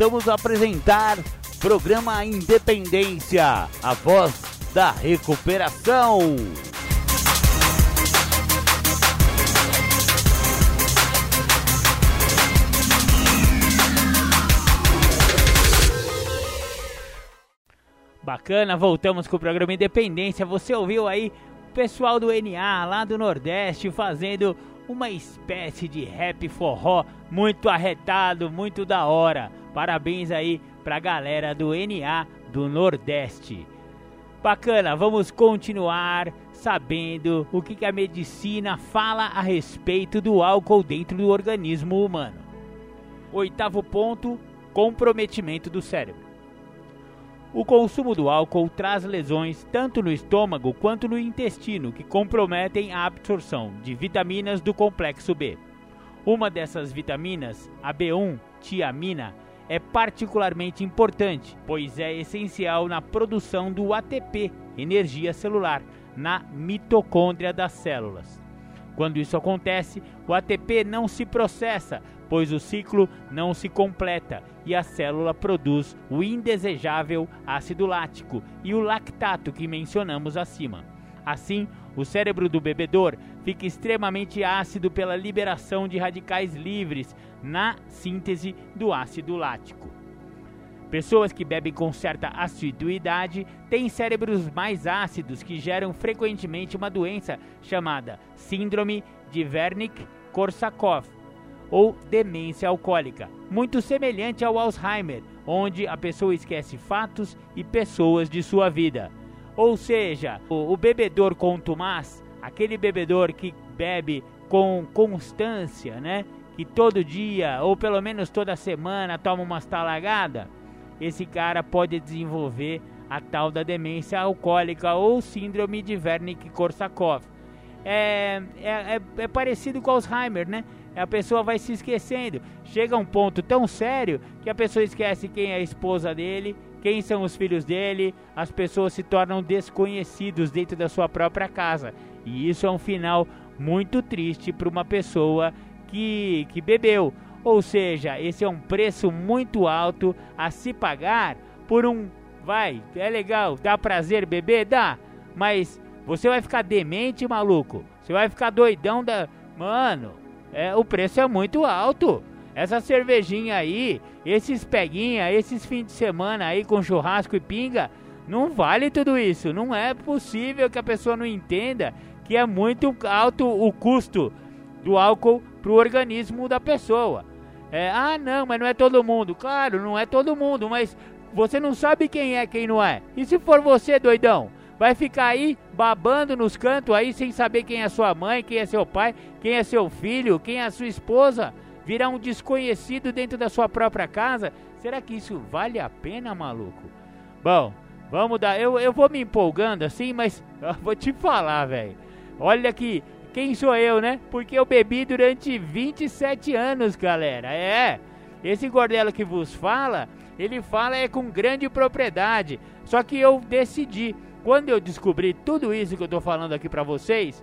Voltamos a apresentar programa Independência, a voz da recuperação. Bacana, voltamos com o programa Independência. Você ouviu aí o pessoal do NA lá do Nordeste fazendo uma espécie de rap forró muito arretado, muito da hora. Parabéns aí pra galera do NA do Nordeste. Bacana, vamos continuar sabendo o que, que a medicina fala a respeito do álcool dentro do organismo humano. Oitavo ponto: comprometimento do cérebro. O consumo do álcool traz lesões tanto no estômago quanto no intestino que comprometem a absorção de vitaminas do complexo B. Uma dessas vitaminas, a B1, tiamina, é particularmente importante, pois é essencial na produção do ATP, energia celular, na mitocôndria das células. Quando isso acontece, o ATP não se processa, pois o ciclo não se completa e a célula produz o indesejável ácido lático e o lactato que mencionamos acima. Assim, o cérebro do bebedor fica extremamente ácido pela liberação de radicais livres na síntese do ácido lático. Pessoas que bebem com certa assiduidade têm cérebros mais ácidos que geram frequentemente uma doença chamada Síndrome de Wernicke-Korsakoff ou demência alcoólica, muito semelhante ao Alzheimer, onde a pessoa esquece fatos e pessoas de sua vida. Ou seja, o, o bebedor contumaz, aquele bebedor que bebe com constância, né? Que todo dia ou pelo menos toda semana toma uma talagada, esse cara pode desenvolver a tal da demência alcoólica ou síndrome de Wernicke-Korsakoff. É, é, é, é, parecido com Alzheimer, né? A pessoa vai se esquecendo. Chega um ponto tão sério que a pessoa esquece quem é a esposa dele, quem são os filhos dele, as pessoas se tornam desconhecidos dentro da sua própria casa. E isso é um final muito triste para uma pessoa que, que bebeu. Ou seja, esse é um preço muito alto a se pagar por um. Vai, é legal, dá prazer beber? Dá, mas você vai ficar demente, maluco. Você vai ficar doidão da. Mano, é, o preço é muito alto. Essa cervejinha aí, esses peguinha, esses fins de semana aí com churrasco e pinga, não vale tudo isso. Não é possível que a pessoa não entenda que é muito alto o custo do álcool para o organismo da pessoa. É, ah, não, mas não é todo mundo. Claro, não é todo mundo, mas você não sabe quem é, quem não é. E se for você, doidão? Vai ficar aí babando nos cantos aí sem saber quem é sua mãe, quem é seu pai, quem é seu filho, quem é sua esposa? Virar um desconhecido dentro da sua própria casa? Será que isso vale a pena, maluco? Bom, vamos dar. Eu, eu vou me empolgando assim, mas [laughs] vou te falar, velho. Olha que quem sou eu, né? Porque eu bebi durante 27 anos, galera. É. Esse Gordelo que vos fala, ele fala é com grande propriedade. Só que eu decidi, quando eu descobri tudo isso que eu tô falando aqui para vocês,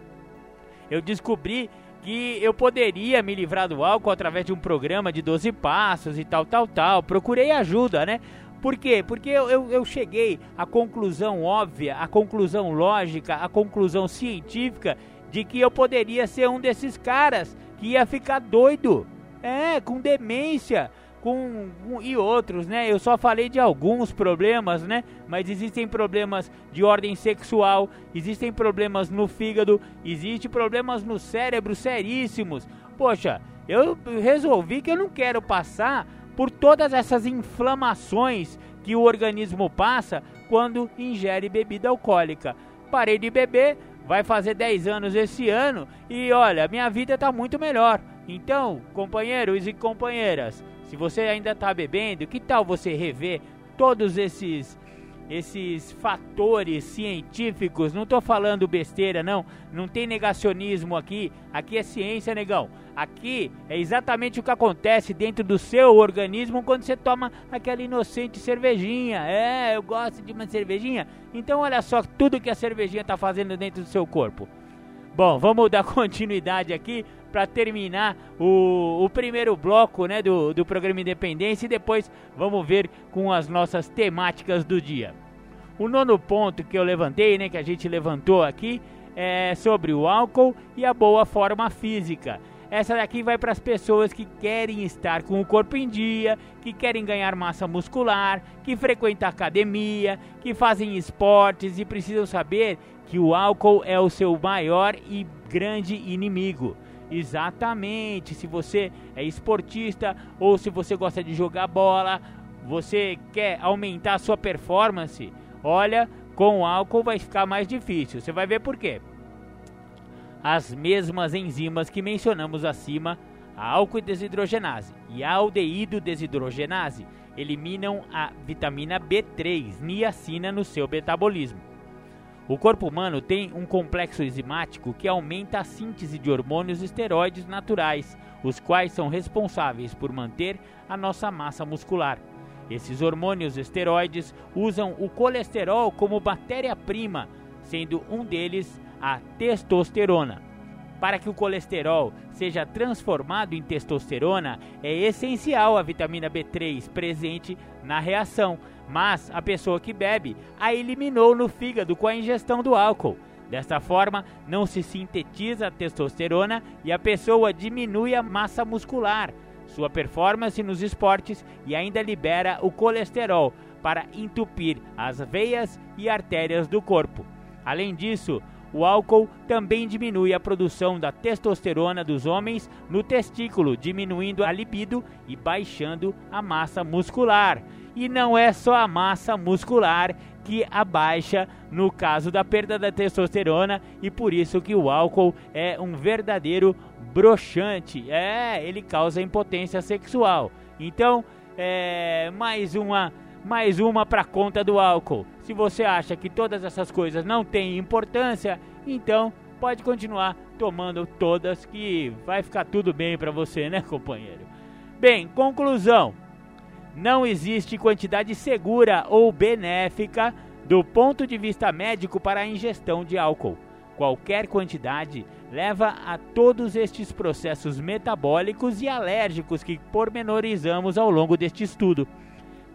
eu descobri que eu poderia me livrar do álcool através de um programa de 12 passos e tal, tal, tal. Procurei ajuda, né? Por quê? Porque eu, eu, eu, cheguei à conclusão óbvia, à conclusão lógica, à conclusão científica de que eu poderia ser um desses caras que ia ficar doido, é, com demência, com, e outros, né? Eu só falei de alguns problemas, né? Mas existem problemas de ordem sexual, existem problemas no fígado, existem problemas no cérebro seríssimos. Poxa, eu resolvi que eu não quero passar por todas essas inflamações que o organismo passa quando ingere bebida alcoólica. Parei de beber, vai fazer 10 anos esse ano e olha, minha vida está muito melhor. Então, companheiros e companheiras, se você ainda está bebendo, que tal você rever todos esses esses fatores científicos? Não estou falando besteira, não. Não tem negacionismo aqui. Aqui é ciência, negão. Aqui é exatamente o que acontece dentro do seu organismo quando você toma aquela inocente cervejinha. É, eu gosto de uma cervejinha. Então olha só tudo que a cervejinha está fazendo dentro do seu corpo. Bom, vamos [laughs] dar continuidade aqui para terminar o, o, primeiro bloco né, do, do programa Independência e depois vamos ver com as nossas temáticas do dia. O nono ponto que eu levantei, né, que a gente levantou aqui, é sobre o álcool e a boa forma física. Essa daqui vai para as pessoas que querem estar com o corpo em dia, que querem ganhar massa muscular, que frequentam academia, que fazem esportes e precisam saber que o álcool é o seu maior e grande inimigo. Exatamente, se você é esportista ou se você gosta de jogar bola, você quer aumentar a sua performance, olha, com o álcool vai ficar mais difícil. Você vai ver por quê as mesmas enzimas que mencionamos acima a álcool desidrogenase e a aldeído desidrogenase eliminam a vitamina B3, niacina, no seu metabolismo. O corpo humano tem um complexo enzimático que aumenta a síntese de hormônios esteroides naturais, os quais são responsáveis por manter a nossa massa muscular. Esses hormônios esteroides usam o colesterol como matéria-prima, sendo um deles a testosterona. Para que o colesterol seja transformado em testosterona, é essencial a vitamina B3 presente na reação, mas a pessoa que bebe a eliminou no fígado com a ingestão do álcool. Desta forma, não se sintetiza a testosterona e a pessoa diminui a massa muscular, sua performance nos esportes e ainda libera o colesterol para entupir as veias e artérias do corpo. Além disso, o álcool também diminui a produção da testosterona dos homens no testículo, diminuindo a libido e baixando a massa muscular. E não é só a massa muscular que abaixa no caso da perda da testosterona e por isso que o álcool é um verdadeiro broxante. É, ele causa impotência sexual. Então, é mais uma mais uma para conta do álcool. Se você acha que todas essas coisas não têm importância, então pode continuar tomando todas que vai ficar tudo bem para você, né, companheiro? Bem, conclusão. Não existe quantidade segura ou benéfica do ponto de vista médico para a ingestão de álcool. Qualquer quantidade leva a todos estes processos metabólicos e alérgicos que pormenorizamos ao longo deste estudo.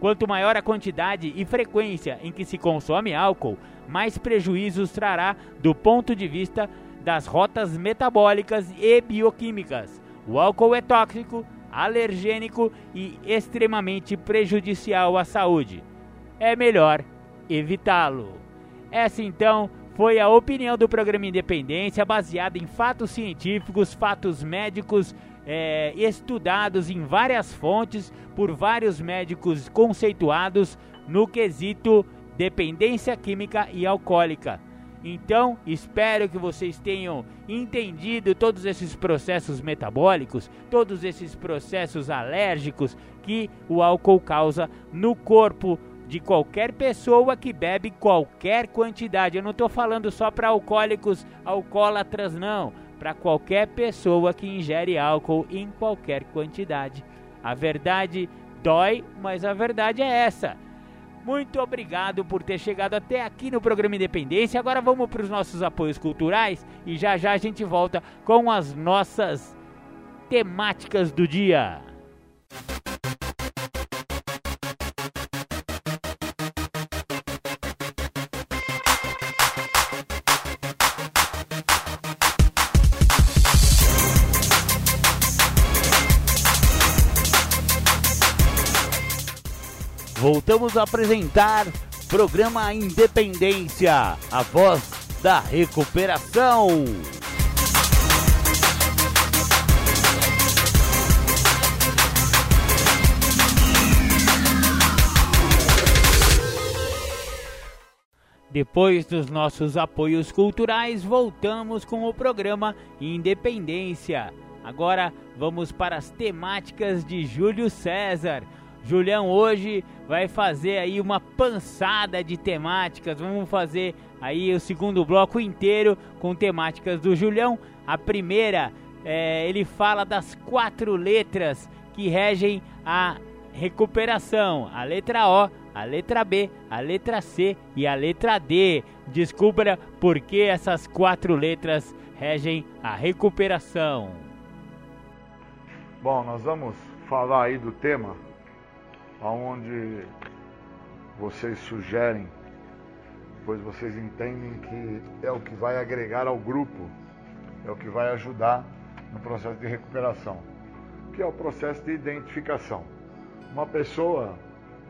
Quanto maior a quantidade e frequência em que se consome álcool, mais prejuízos trará do ponto de vista das rotas metabólicas e bioquímicas. O álcool é tóxico, alergênico e extremamente prejudicial à saúde. É melhor evitá-lo. Essa então foi a opinião do programa Independência, baseada em fatos científicos, fatos médicos é, estudados em várias fontes por vários médicos conceituados no quesito dependência química e alcoólica. Então, espero que vocês tenham entendido todos esses processos metabólicos, todos esses processos alérgicos que o álcool causa no corpo de qualquer pessoa que bebe qualquer quantidade. Eu não estou falando só para alcoólicos alcoólatras, não para qualquer pessoa que ingere álcool em qualquer quantidade. A verdade dói, mas a verdade é essa. Muito obrigado por ter chegado até aqui no programa Independência. Agora vamos para os nossos apoios culturais e já já a gente volta com as nossas temáticas do dia. Voltamos a apresentar programa Independência, a voz da recuperação. Depois dos nossos apoios culturais, voltamos com o programa Independência. Agora vamos para as temáticas de Júlio César Julião hoje vai fazer aí uma pançada de temáticas. Vamos fazer aí o segundo bloco inteiro com temáticas do Julião. A primeira, é, ele fala das quatro letras que regem a recuperação: a letra O, a letra B, a letra C e a letra D. Descubra por que essas quatro letras regem a recuperação. Bom, nós vamos falar aí do tema aonde vocês sugerem, pois vocês entendem que é o que vai agregar ao grupo, é o que vai ajudar no processo de recuperação, que é o processo de identificação. Uma pessoa,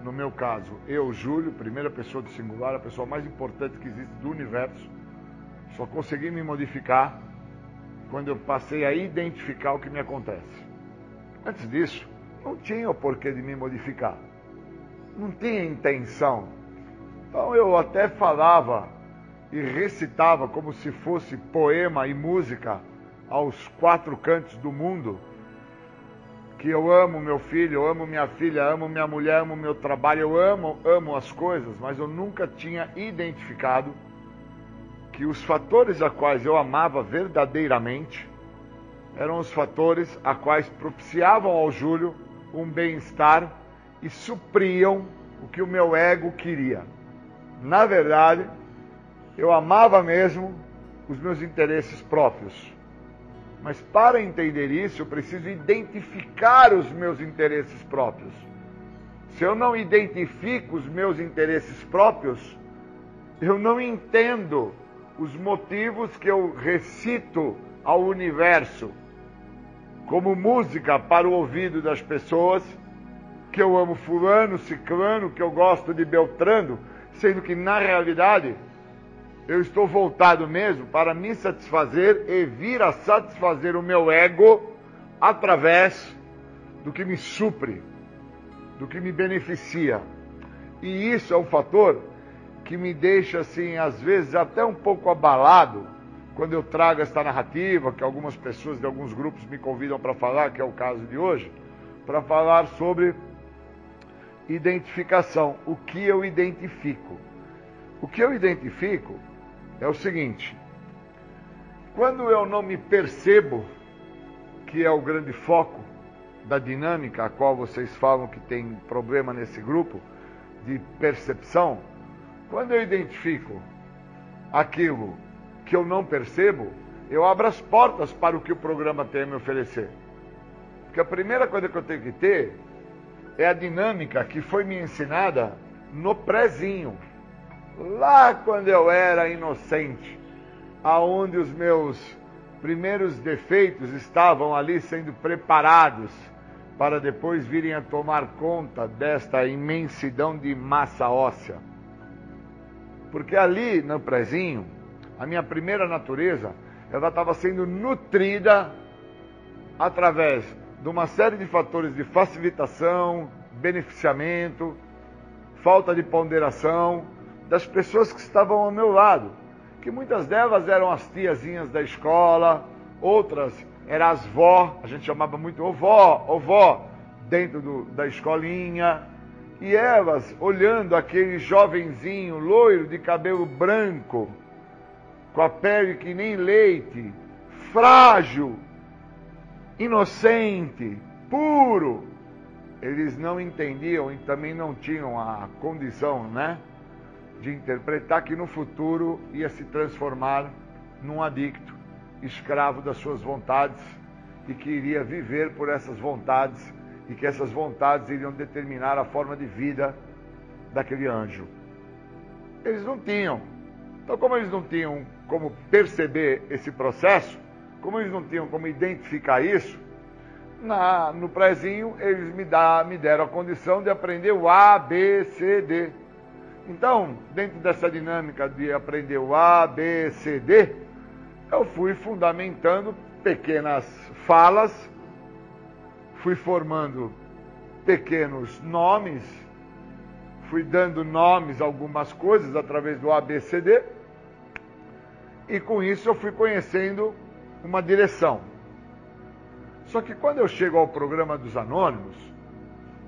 no meu caso, eu, Júlio, primeira pessoa do singular, a pessoa mais importante que existe do universo, só consegui me modificar quando eu passei a identificar o que me acontece. Antes disso, não tinha o porquê de me modificar. Não tinha intenção. Então eu até falava e recitava como se fosse poema e música aos quatro cantos do mundo, que eu amo meu filho, eu amo minha filha, amo minha mulher, amo meu trabalho, eu amo, amo as coisas, mas eu nunca tinha identificado que os fatores a quais eu amava verdadeiramente eram os fatores a quais propiciavam ao Júlio um bem-estar e supriam o que o meu ego queria. Na verdade, eu amava mesmo os meus interesses próprios. Mas para entender isso, eu preciso identificar os meus interesses próprios. Se eu não identifico os meus interesses próprios, eu não entendo os motivos que eu recito ao universo como música para o ouvido das pessoas, que eu amo fulano, ciclano, que eu gosto de Beltrano, sendo que na realidade eu estou voltado mesmo para me satisfazer e vir a satisfazer o meu ego através do que me supre, do que me beneficia. E isso é um fator que me deixa assim, às vezes até um pouco abalado quando eu trago esta narrativa, que algumas pessoas de alguns grupos me convidam para falar, que é o caso de hoje, para falar sobre identificação, o que eu identifico. O que eu identifico é o seguinte: quando eu não me percebo, que é o grande foco da dinâmica a qual vocês falam que tem problema nesse grupo de percepção, quando eu identifico aquilo que eu não percebo, eu abro as portas para o que o programa tem a me oferecer. Porque a primeira coisa que eu tenho que ter é a dinâmica que foi me ensinada no prézinho lá quando eu era inocente, aonde os meus primeiros defeitos estavam ali sendo preparados para depois virem a tomar conta desta imensidão de massa óssea. Porque ali no prezinho, a minha primeira natureza, ela estava sendo nutrida através de uma série de fatores de facilitação, beneficiamento, falta de ponderação, das pessoas que estavam ao meu lado, que muitas delas eram as tiazinhas da escola, outras eram as vó, a gente chamava muito ovó, ovó, dentro do, da escolinha, e elas olhando aquele jovenzinho loiro de cabelo branco, com a pele que nem leite, frágil, inocente, puro, eles não entendiam e também não tinham a condição, né? de interpretar que no futuro ia se transformar num adicto, escravo das suas vontades e que iria viver por essas vontades e que essas vontades iriam determinar a forma de vida daquele anjo. Eles não tinham. Então, como eles não tinham como perceber esse processo, como eles não tinham como identificar isso, na, no prézinho eles me, dá, me deram a condição de aprender o A, B, C, D. Então, dentro dessa dinâmica de aprender o A, B, C, D, eu fui fundamentando pequenas falas, fui formando pequenos nomes, fui dando nomes a algumas coisas através do A, B, C, D, e com isso eu fui conhecendo uma direção. Só que quando eu chego ao programa dos anônimos,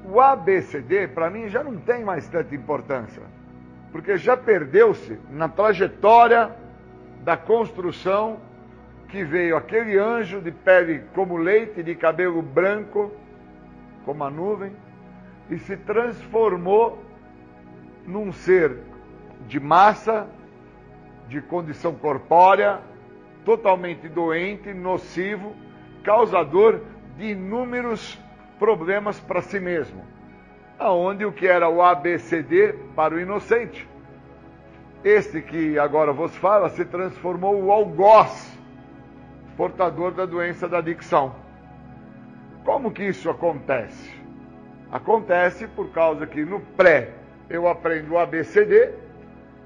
o ABCD para mim já não tem mais tanta importância porque já perdeu-se na trajetória da construção que veio aquele anjo de pele como leite, de cabelo branco, como a nuvem, e se transformou num ser de massa, de condição corpórea, totalmente doente, nocivo, causador de inúmeros problemas para si mesmo aonde o que era o ABCD para o inocente. Este que agora vos fala se transformou o algoz, portador da doença da adicção. Como que isso acontece? Acontece por causa que no pré eu aprendo o ABCD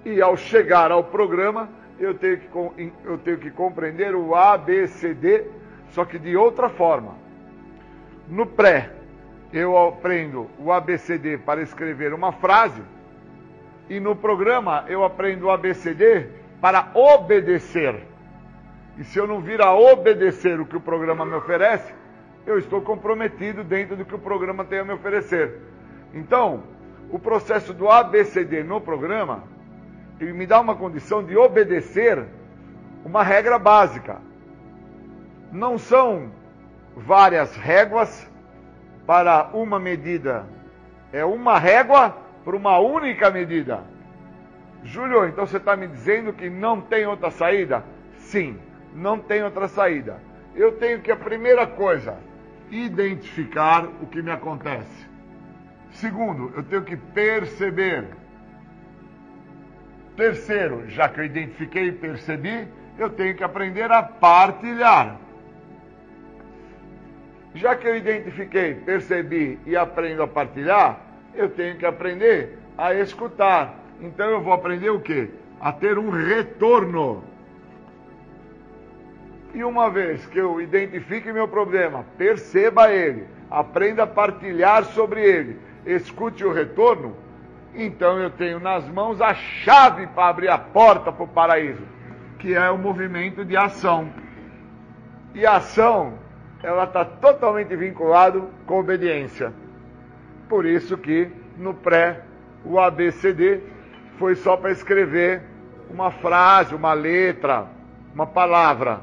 e ao chegar ao programa eu tenho que, eu tenho que compreender o ABCD, só que de outra forma. No pré eu aprendo o ABCD para escrever uma frase e no programa eu aprendo o ABCD para obedecer. E se eu não vir a obedecer o que o programa me oferece, eu estou comprometido dentro do que o programa tem a me oferecer. Então, o processo do ABCD no programa ele me dá uma condição de obedecer uma regra básica. Não são várias réguas para uma medida. É uma régua para uma única medida. Júlio, então você está me dizendo que não tem outra saída? Sim, não tem outra saída. Eu tenho que, a primeira coisa, identificar o que me acontece. Segundo, eu tenho que perceber. Terceiro, já que eu identifiquei e percebi, eu tenho que aprender a partilhar. Já que eu identifiquei, percebi e aprendo a partilhar, eu tenho que aprender a escutar. Então eu vou aprender o quê? A ter um retorno. E uma vez que eu identifique meu problema, perceba ele, aprenda a partilhar sobre ele, escute o retorno, então eu tenho nas mãos a chave para abrir a porta para o paraíso, que é o movimento de ação. E a ação, ela está totalmente vinculado com obediência. Por isso que no pré, o ABCD foi só para escrever uma frase, uma letra, uma palavra.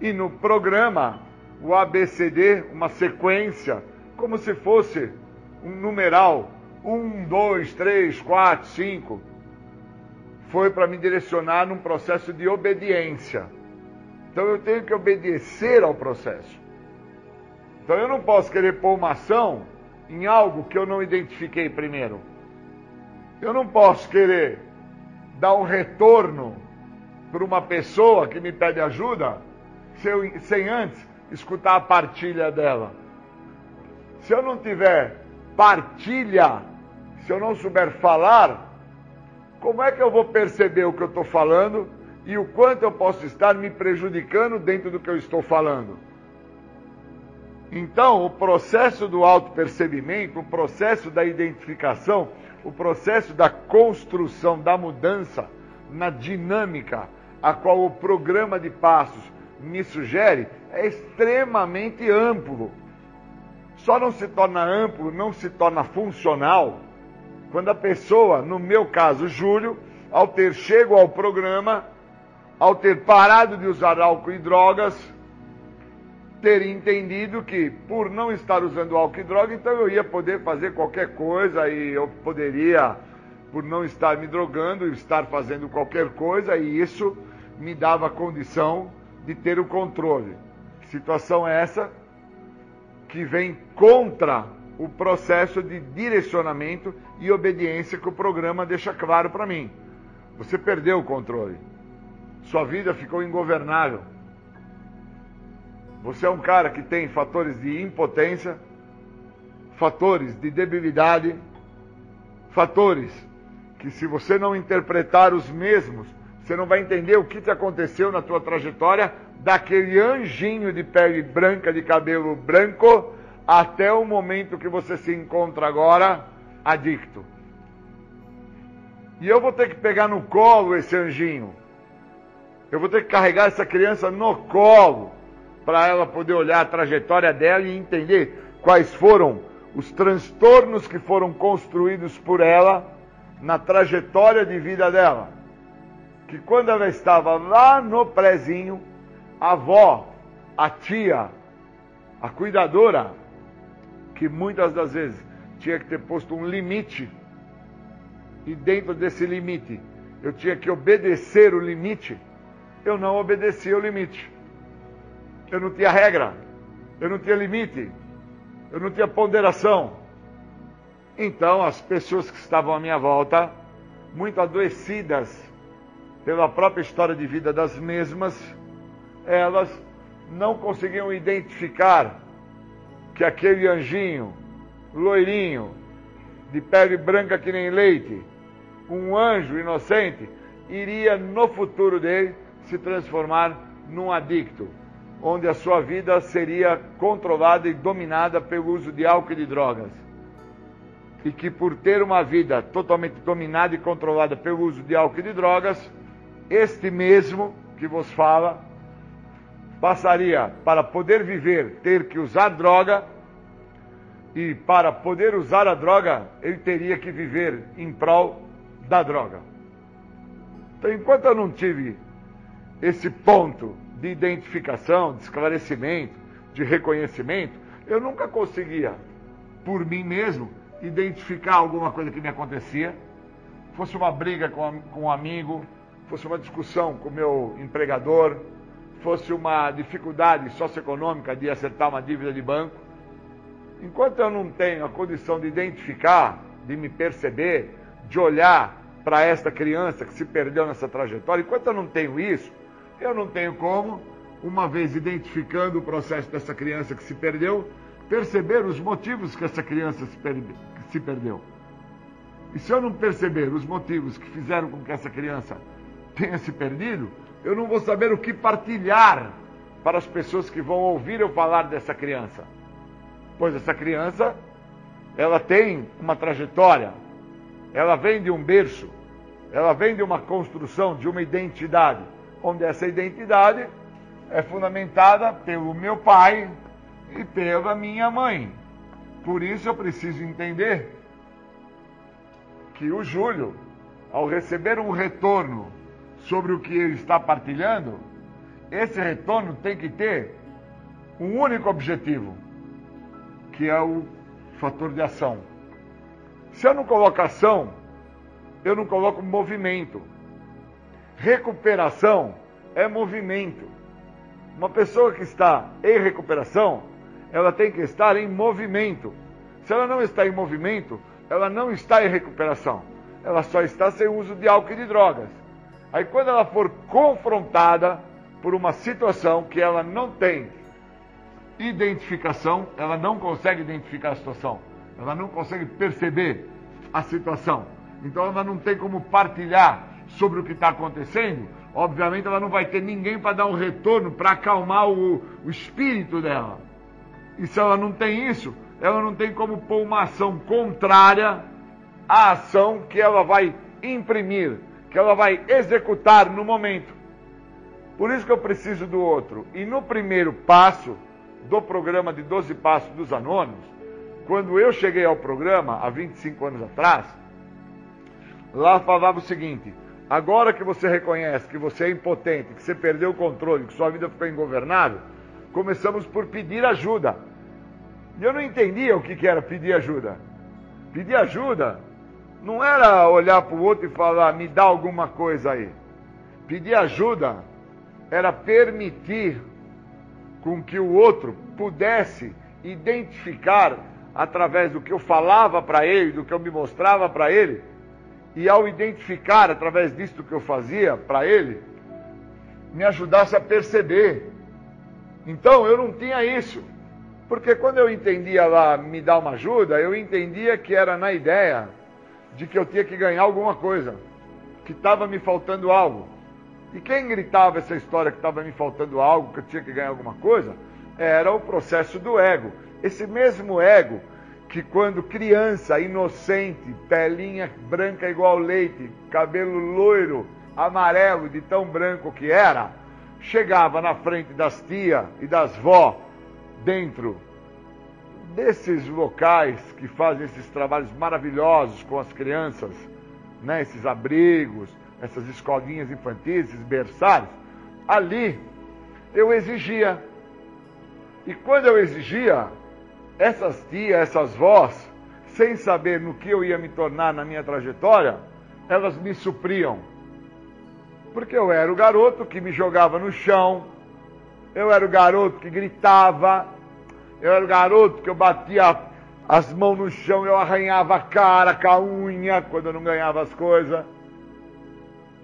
E no programa, o ABCD, uma sequência, como se fosse um numeral, um, dois, três, quatro, cinco, foi para me direcionar num processo de obediência. Então eu tenho que obedecer ao processo. Então eu não posso querer pôr uma ação em algo que eu não identifiquei primeiro. Eu não posso querer dar um retorno para uma pessoa que me pede ajuda sem, sem antes escutar a partilha dela. Se eu não tiver partilha, se eu não souber falar, como é que eu vou perceber o que eu estou falando e o quanto eu posso estar me prejudicando dentro do que eu estou falando? Então, o processo do autopercebimento, o processo da identificação, o processo da construção, da mudança na dinâmica a qual o programa de passos me sugere, é extremamente amplo. Só não se torna amplo, não se torna funcional, quando a pessoa, no meu caso, Júlio, ao ter chego ao programa, ao ter parado de usar álcool e drogas, ter entendido que, por não estar usando álcool e droga, então eu ia poder fazer qualquer coisa e eu poderia, por não estar me drogando, estar fazendo qualquer coisa e isso me dava condição de ter o controle. Situação é essa? Que vem contra o processo de direcionamento e obediência que o programa deixa claro para mim. Você perdeu o controle. Sua vida ficou ingovernável. Você é um cara que tem fatores de impotência, fatores de debilidade, fatores que se você não interpretar os mesmos, você não vai entender o que te aconteceu na tua trajetória daquele anjinho de pele branca, de cabelo branco, até o momento que você se encontra agora adicto. E eu vou ter que pegar no colo esse anjinho. Eu vou ter que carregar essa criança no colo para ela poder olhar a trajetória dela e entender quais foram os transtornos que foram construídos por ela na trajetória de vida dela. Que quando ela estava lá no prezinho, a avó, a tia, a cuidadora, que muitas das vezes tinha que ter posto um limite, e dentro desse limite eu tinha que obedecer o limite, eu não obedecia o limite. Eu não tinha regra, eu não tinha limite, eu não tinha ponderação. Então, as pessoas que estavam à minha volta, muito adoecidas pela própria história de vida das mesmas, elas não conseguiam identificar que aquele anjinho, loirinho, de pele branca que nem leite, um anjo inocente, iria no futuro dele se transformar num adicto onde a sua vida seria controlada e dominada pelo uso de álcool e de drogas. E que por ter uma vida totalmente dominada e controlada pelo uso de álcool e de drogas, este mesmo que vos fala passaria para poder viver ter que usar droga e para poder usar a droga ele teria que viver em prol da droga. Então, enquanto eu não tive esse ponto de identificação, de esclarecimento, de reconhecimento, eu nunca conseguia, por mim mesmo, identificar alguma coisa que me acontecia, fosse uma briga com, com um amigo, fosse uma discussão com meu empregador, fosse uma dificuldade socioeconômica de acertar uma dívida de banco. Enquanto eu não tenho a condição de identificar, de me perceber, de olhar para esta criança que se perdeu nessa trajetória, enquanto eu não tenho isso, eu não tenho como, uma vez identificando o processo dessa criança que se perdeu, perceber os motivos que essa criança se, per se perdeu. E se eu não perceber os motivos que fizeram com que essa criança tenha se perdido, eu não vou saber o que partilhar para as pessoas que vão ouvir eu falar dessa criança. Pois essa criança, ela tem uma trajetória, ela vem de um berço, ela vem de uma construção, de uma identidade, onde essa identidade é fundamentada pelo meu pai e pela minha mãe. Por isso eu preciso entender que o Júlio, ao receber um retorno sobre o que ele está partilhando, esse retorno tem que ter um único objetivo, que é o fator de ação. Se eu não coloco ação, eu não coloco movimento. Recuperação é movimento. Uma pessoa que está em recuperação, ela tem que estar em movimento. Se ela não está em movimento, ela não está em recuperação. Ela só está sem uso de álcool e de drogas. Aí quando ela for confrontada por uma situação que ela não tem identificação, ela não consegue identificar a situação. Ela não consegue perceber a situação. Então ela não tem como partilhar sobre o que está acontecendo. Obviamente ela não vai ter ninguém para dar um retorno, para acalmar o, o espírito dela. E se ela não tem isso, ela não tem como pôr uma ação contrária à ação que ela vai imprimir, que ela vai executar no momento. Por isso que eu preciso do outro. E no primeiro passo do programa de 12 Passos dos Anônimos, quando eu cheguei ao programa, há 25 anos atrás, lá falava o seguinte: agora que você reconhece que você é impotente, que você perdeu o controle, que sua vida ficou ingovernável, começamos por pedir ajuda. E eu não entendia o que, era pedir ajuda. Pedir ajuda não era olhar para o outro e falar, me dá alguma coisa aí. Pedir ajuda era permitir com que o outro pudesse identificar através do que eu falava para ele, do que eu me mostrava para ele, e ao identificar através disso que eu fazia para ele, me ajudasse a perceber. Então eu não tinha isso. Porque quando eu entendia lá me dar uma ajuda, eu entendia que era na ideia de que eu tinha que ganhar alguma coisa, que estava me faltando algo. E quem gritava essa história que estava me faltando algo, que eu tinha que ganhar alguma coisa, era o processo do ego. Esse mesmo ego que quando criança, inocente, pelinha branca igual leite, cabelo loiro, amarelo de tão branco que era, chegava na frente das tia e das vó, dentro desses locais que fazem esses trabalhos maravilhosos com as crianças, né, esses abrigos, essas escolinhas infantis, esses berçários, ali eu exigia. E quando eu exigia, essas tias, essas vós, sem saber no que eu ia me tornar na minha trajetória, elas me supriam. Porque eu era o garoto que me jogava no chão, eu era o garoto que gritava, eu era o garoto que eu batia as mãos no chão, eu arranhava a cara com a unha quando eu não ganhava as coisas.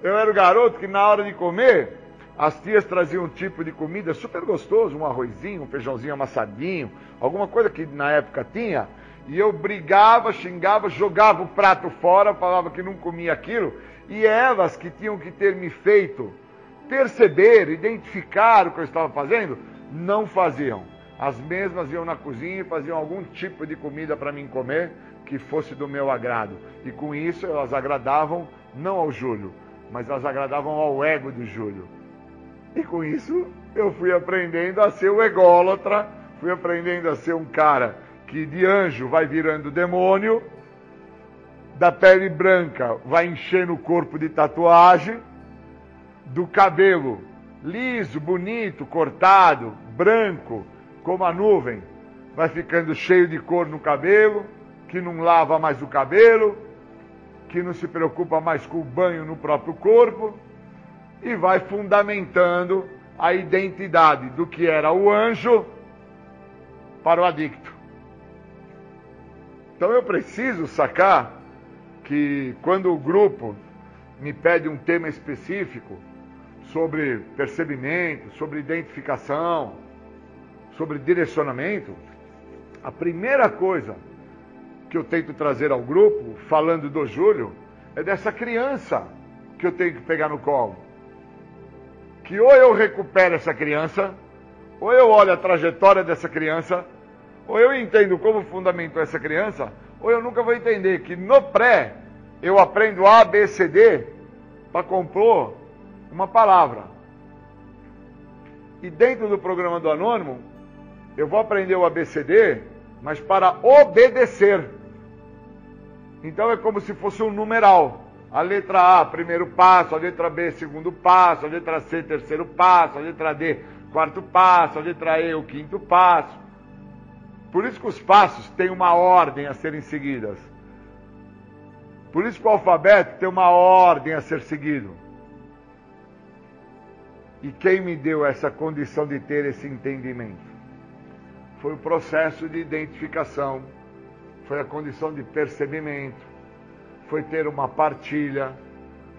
Eu era o garoto que na hora de comer, as tias traziam um tipo de comida super gostoso, um arrozinho, um feijãozinho amassadinho, alguma coisa que na época tinha, e eu brigava, xingava, jogava o prato fora, falava que não comia aquilo, e elas que tinham que ter me feito perceber, identificar o que eu estava fazendo, não faziam. As mesmas iam na cozinha e faziam algum tipo de comida para mim comer que fosse do meu agrado. E com isso elas agradavam não ao Júlio, mas elas agradavam ao ego do Júlio. E com isso eu fui aprendendo a ser o ególatra, fui aprendendo a ser um cara que de anjo vai virando demônio, da pele branca vai enchendo o corpo de tatuagem, do cabelo liso, bonito, cortado, branco, como a nuvem, vai ficando cheio de cor no cabelo, que não lava mais o cabelo, que não se preocupa mais com o banho no próprio corpo, e vai fundamentando a identidade do que era o anjo para o adicto. Então eu preciso sacar que quando o grupo me pede um tema específico sobre percebimento, sobre identificação, sobre direcionamento, a primeira coisa que eu tento trazer ao grupo, falando do Júlio, é dessa criança que eu tenho que pegar no colo. Que ou eu recupero essa criança, ou eu olho a trajetória dessa criança, ou eu entendo como fundamentou essa criança, ou eu nunca vou entender que no pré eu aprendo A, B, C, D para compor uma palavra. E dentro do programa do Anônimo, eu vou aprender o ABCD, mas para obedecer. Então é como se fosse um numeral. A letra A, primeiro passo, a letra B, segundo passo, a letra C, terceiro passo, a letra D, quarto passo, a letra E, o quinto passo. Por isso que os passos têm uma ordem a serem seguidas. Por isso que o alfabeto tem uma ordem a ser seguido. E quem me deu essa condição de ter esse entendimento? Foi o processo de identificação, foi a condição de percebimento, foi ter uma partilha,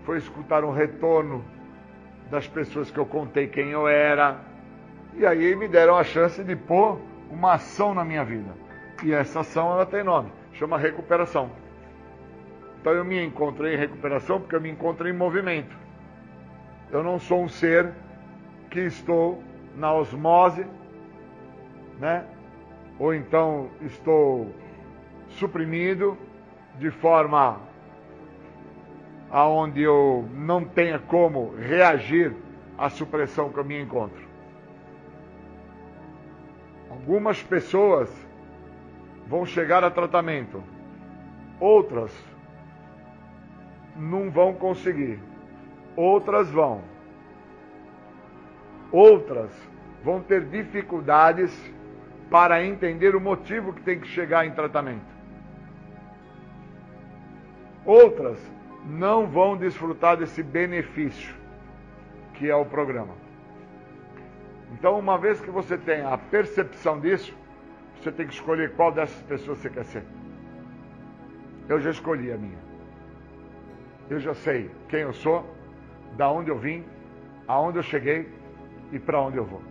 foi escutar um retorno das pessoas que eu contei quem eu era. E aí me deram a chance de pôr uma ação na minha vida. E essa ação ela tem nome, chama recuperação. Então eu me encontro em recuperação porque eu me encontro em movimento. Eu não sou um ser que estou na osmose, né? Ou então estou suprimido de forma aonde eu não tenha como reagir à supressão que eu me encontro. Algumas pessoas vão chegar a tratamento, outras não vão conseguir, outras vão. Outras vão ter dificuldades para entender o motivo que tem que chegar em tratamento. Outras não vão desfrutar desse benefício que é o programa. Então, uma vez que você tem a percepção disso, você tem que escolher qual dessas pessoas você quer ser. Eu já escolhi a minha. Eu já sei quem eu sou, da onde eu vim, aonde eu cheguei e para onde eu vou.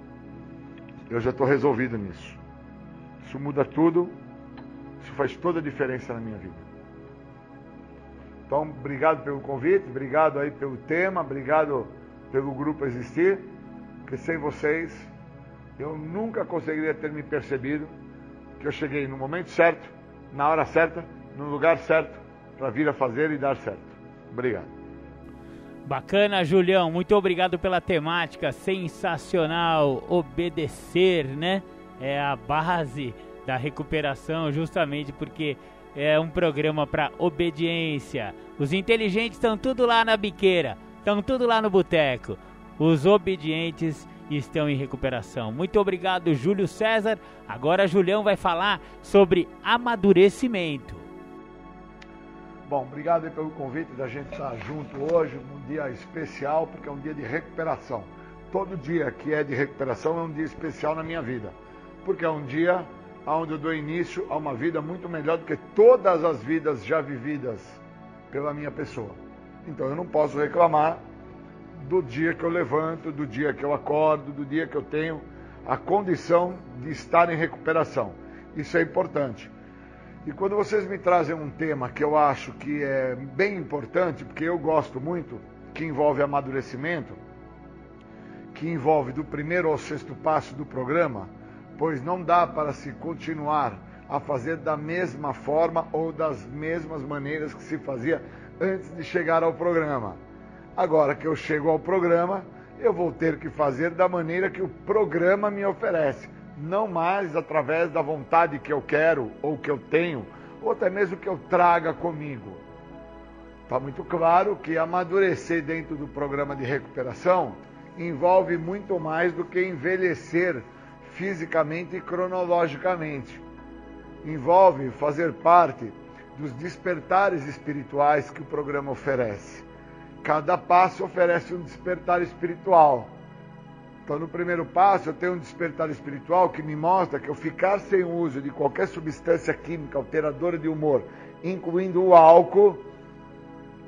Eu já estou resolvido nisso. Isso muda tudo, isso faz toda a diferença na minha vida. Então, obrigado pelo convite, obrigado aí pelo tema, obrigado pelo grupo existir, porque sem vocês eu nunca conseguiria ter me percebido que eu cheguei no momento certo, na hora certa, no lugar certo, para vir a fazer e dar certo. Obrigado. Bacana, Julião. Muito obrigado pela temática sensacional. Obedecer, né? É a base da recuperação, justamente porque é um programa para obediência. Os inteligentes estão tudo lá na biqueira, estão tudo lá no boteco. Os obedientes estão em recuperação. Muito obrigado, Júlio César. Agora Julião vai falar sobre amadurecimento. Bom, obrigado aí pelo convite da gente estar junto hoje, num dia especial, porque é um dia de recuperação. Todo dia que é de recuperação é um dia especial na minha vida, porque é um dia onde eu dou início a uma vida muito melhor do que todas as vidas já vividas pela minha pessoa. Então eu não posso reclamar do dia que eu levanto, do dia que eu acordo, do dia que eu tenho a condição de estar em recuperação. Isso é importante. E quando vocês me trazem um tema que eu acho que é bem importante, porque eu gosto muito, que envolve amadurecimento, que envolve do primeiro ao sexto passo do programa, pois não dá para se continuar a fazer da mesma forma ou das mesmas maneiras que se fazia antes de chegar ao programa. Agora que eu chego ao programa, eu vou ter que fazer da maneira que o programa me oferece, não mais através da vontade que eu quero ou que eu tenho, ou até mesmo que eu traga comigo. Está muito claro que amadurecer dentro do programa de recuperação envolve muito mais do que envelhecer fisicamente e cronologicamente. Envolve fazer parte dos despertares espirituais que o programa oferece. Cada passo oferece um despertar espiritual. Então, no primeiro passo, eu tenho um despertar espiritual que me mostra que eu ficar sem o uso de qualquer substância química alteradora de humor, incluindo o álcool,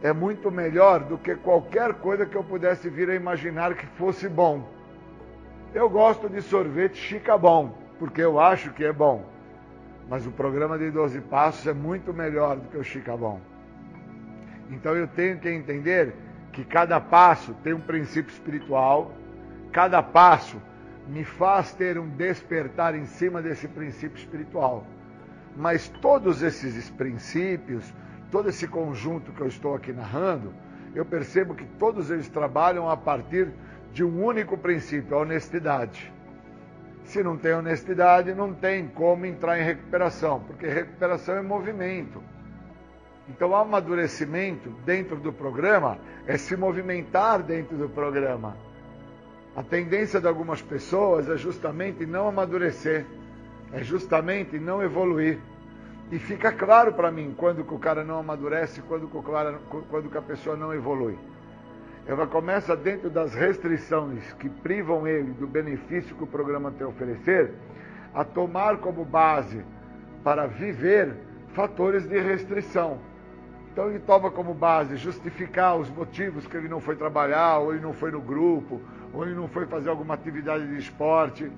é muito melhor do que qualquer coisa que eu pudesse vir a imaginar que fosse bom. Eu gosto de sorvete chica bom, porque eu acho que é bom. Mas o programa de 12 passos é muito melhor do que o chica bom. Então eu tenho que entender que cada passo tem um princípio espiritual, cada passo me faz ter um despertar em cima desse princípio espiritual. Mas todos esses princípios, todo esse conjunto que eu estou aqui narrando, eu percebo que todos eles trabalham a partir de um único princípio, a honestidade. Se não tem honestidade, não tem como entrar em recuperação, porque recuperação é movimento. Então, amadurecimento dentro do programa é se movimentar dentro do programa. A tendência de algumas pessoas é justamente não amadurecer, é justamente não evoluir. E fica claro para mim quando que o cara não amadurece, quando que, o cara, quando que a pessoa não evolui. Ela começa dentro das restrições que privam ele do benefício que o programa tem a oferecer, a tomar como base para viver fatores de restrição. Então ele toma como base justificar os motivos que ele não foi trabalhar, ou ele não foi no grupo, ou ele não foi fazer alguma atividade de esporte.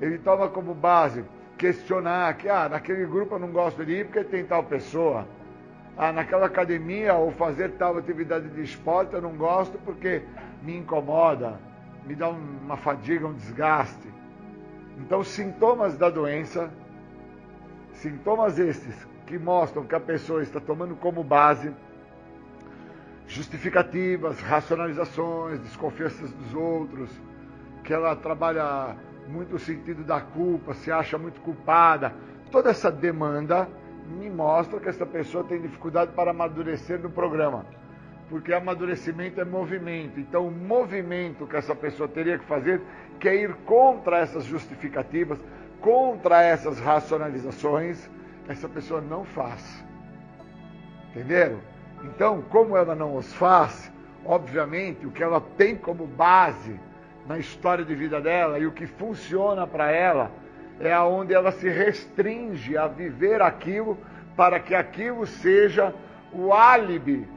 Ele toma como base questionar que, ah, naquele grupo eu não gosto de ir porque tem tal pessoa ah, naquela academia ou fazer tal atividade de esporte eu não gosto porque me incomoda, me dá uma fadiga, um desgaste. Então, sintomas da doença, sintomas estes que mostram que a pessoa está tomando como base justificativas, racionalizações, desconfianças dos outros, que ela trabalha muito o sentido da culpa, se acha muito culpada, toda essa demanda me mostra que essa pessoa tem dificuldade para amadurecer no programa. Porque amadurecimento é movimento. Então, o movimento que essa pessoa teria que fazer que é ir contra essas justificativas, contra essas racionalizações, essa pessoa não faz. Entenderam? Então, como ela não os faz, obviamente, o que ela tem como base na história de vida dela e o que funciona para ela é aonde ela se restringe a viver aquilo para que aquilo seja o álibi,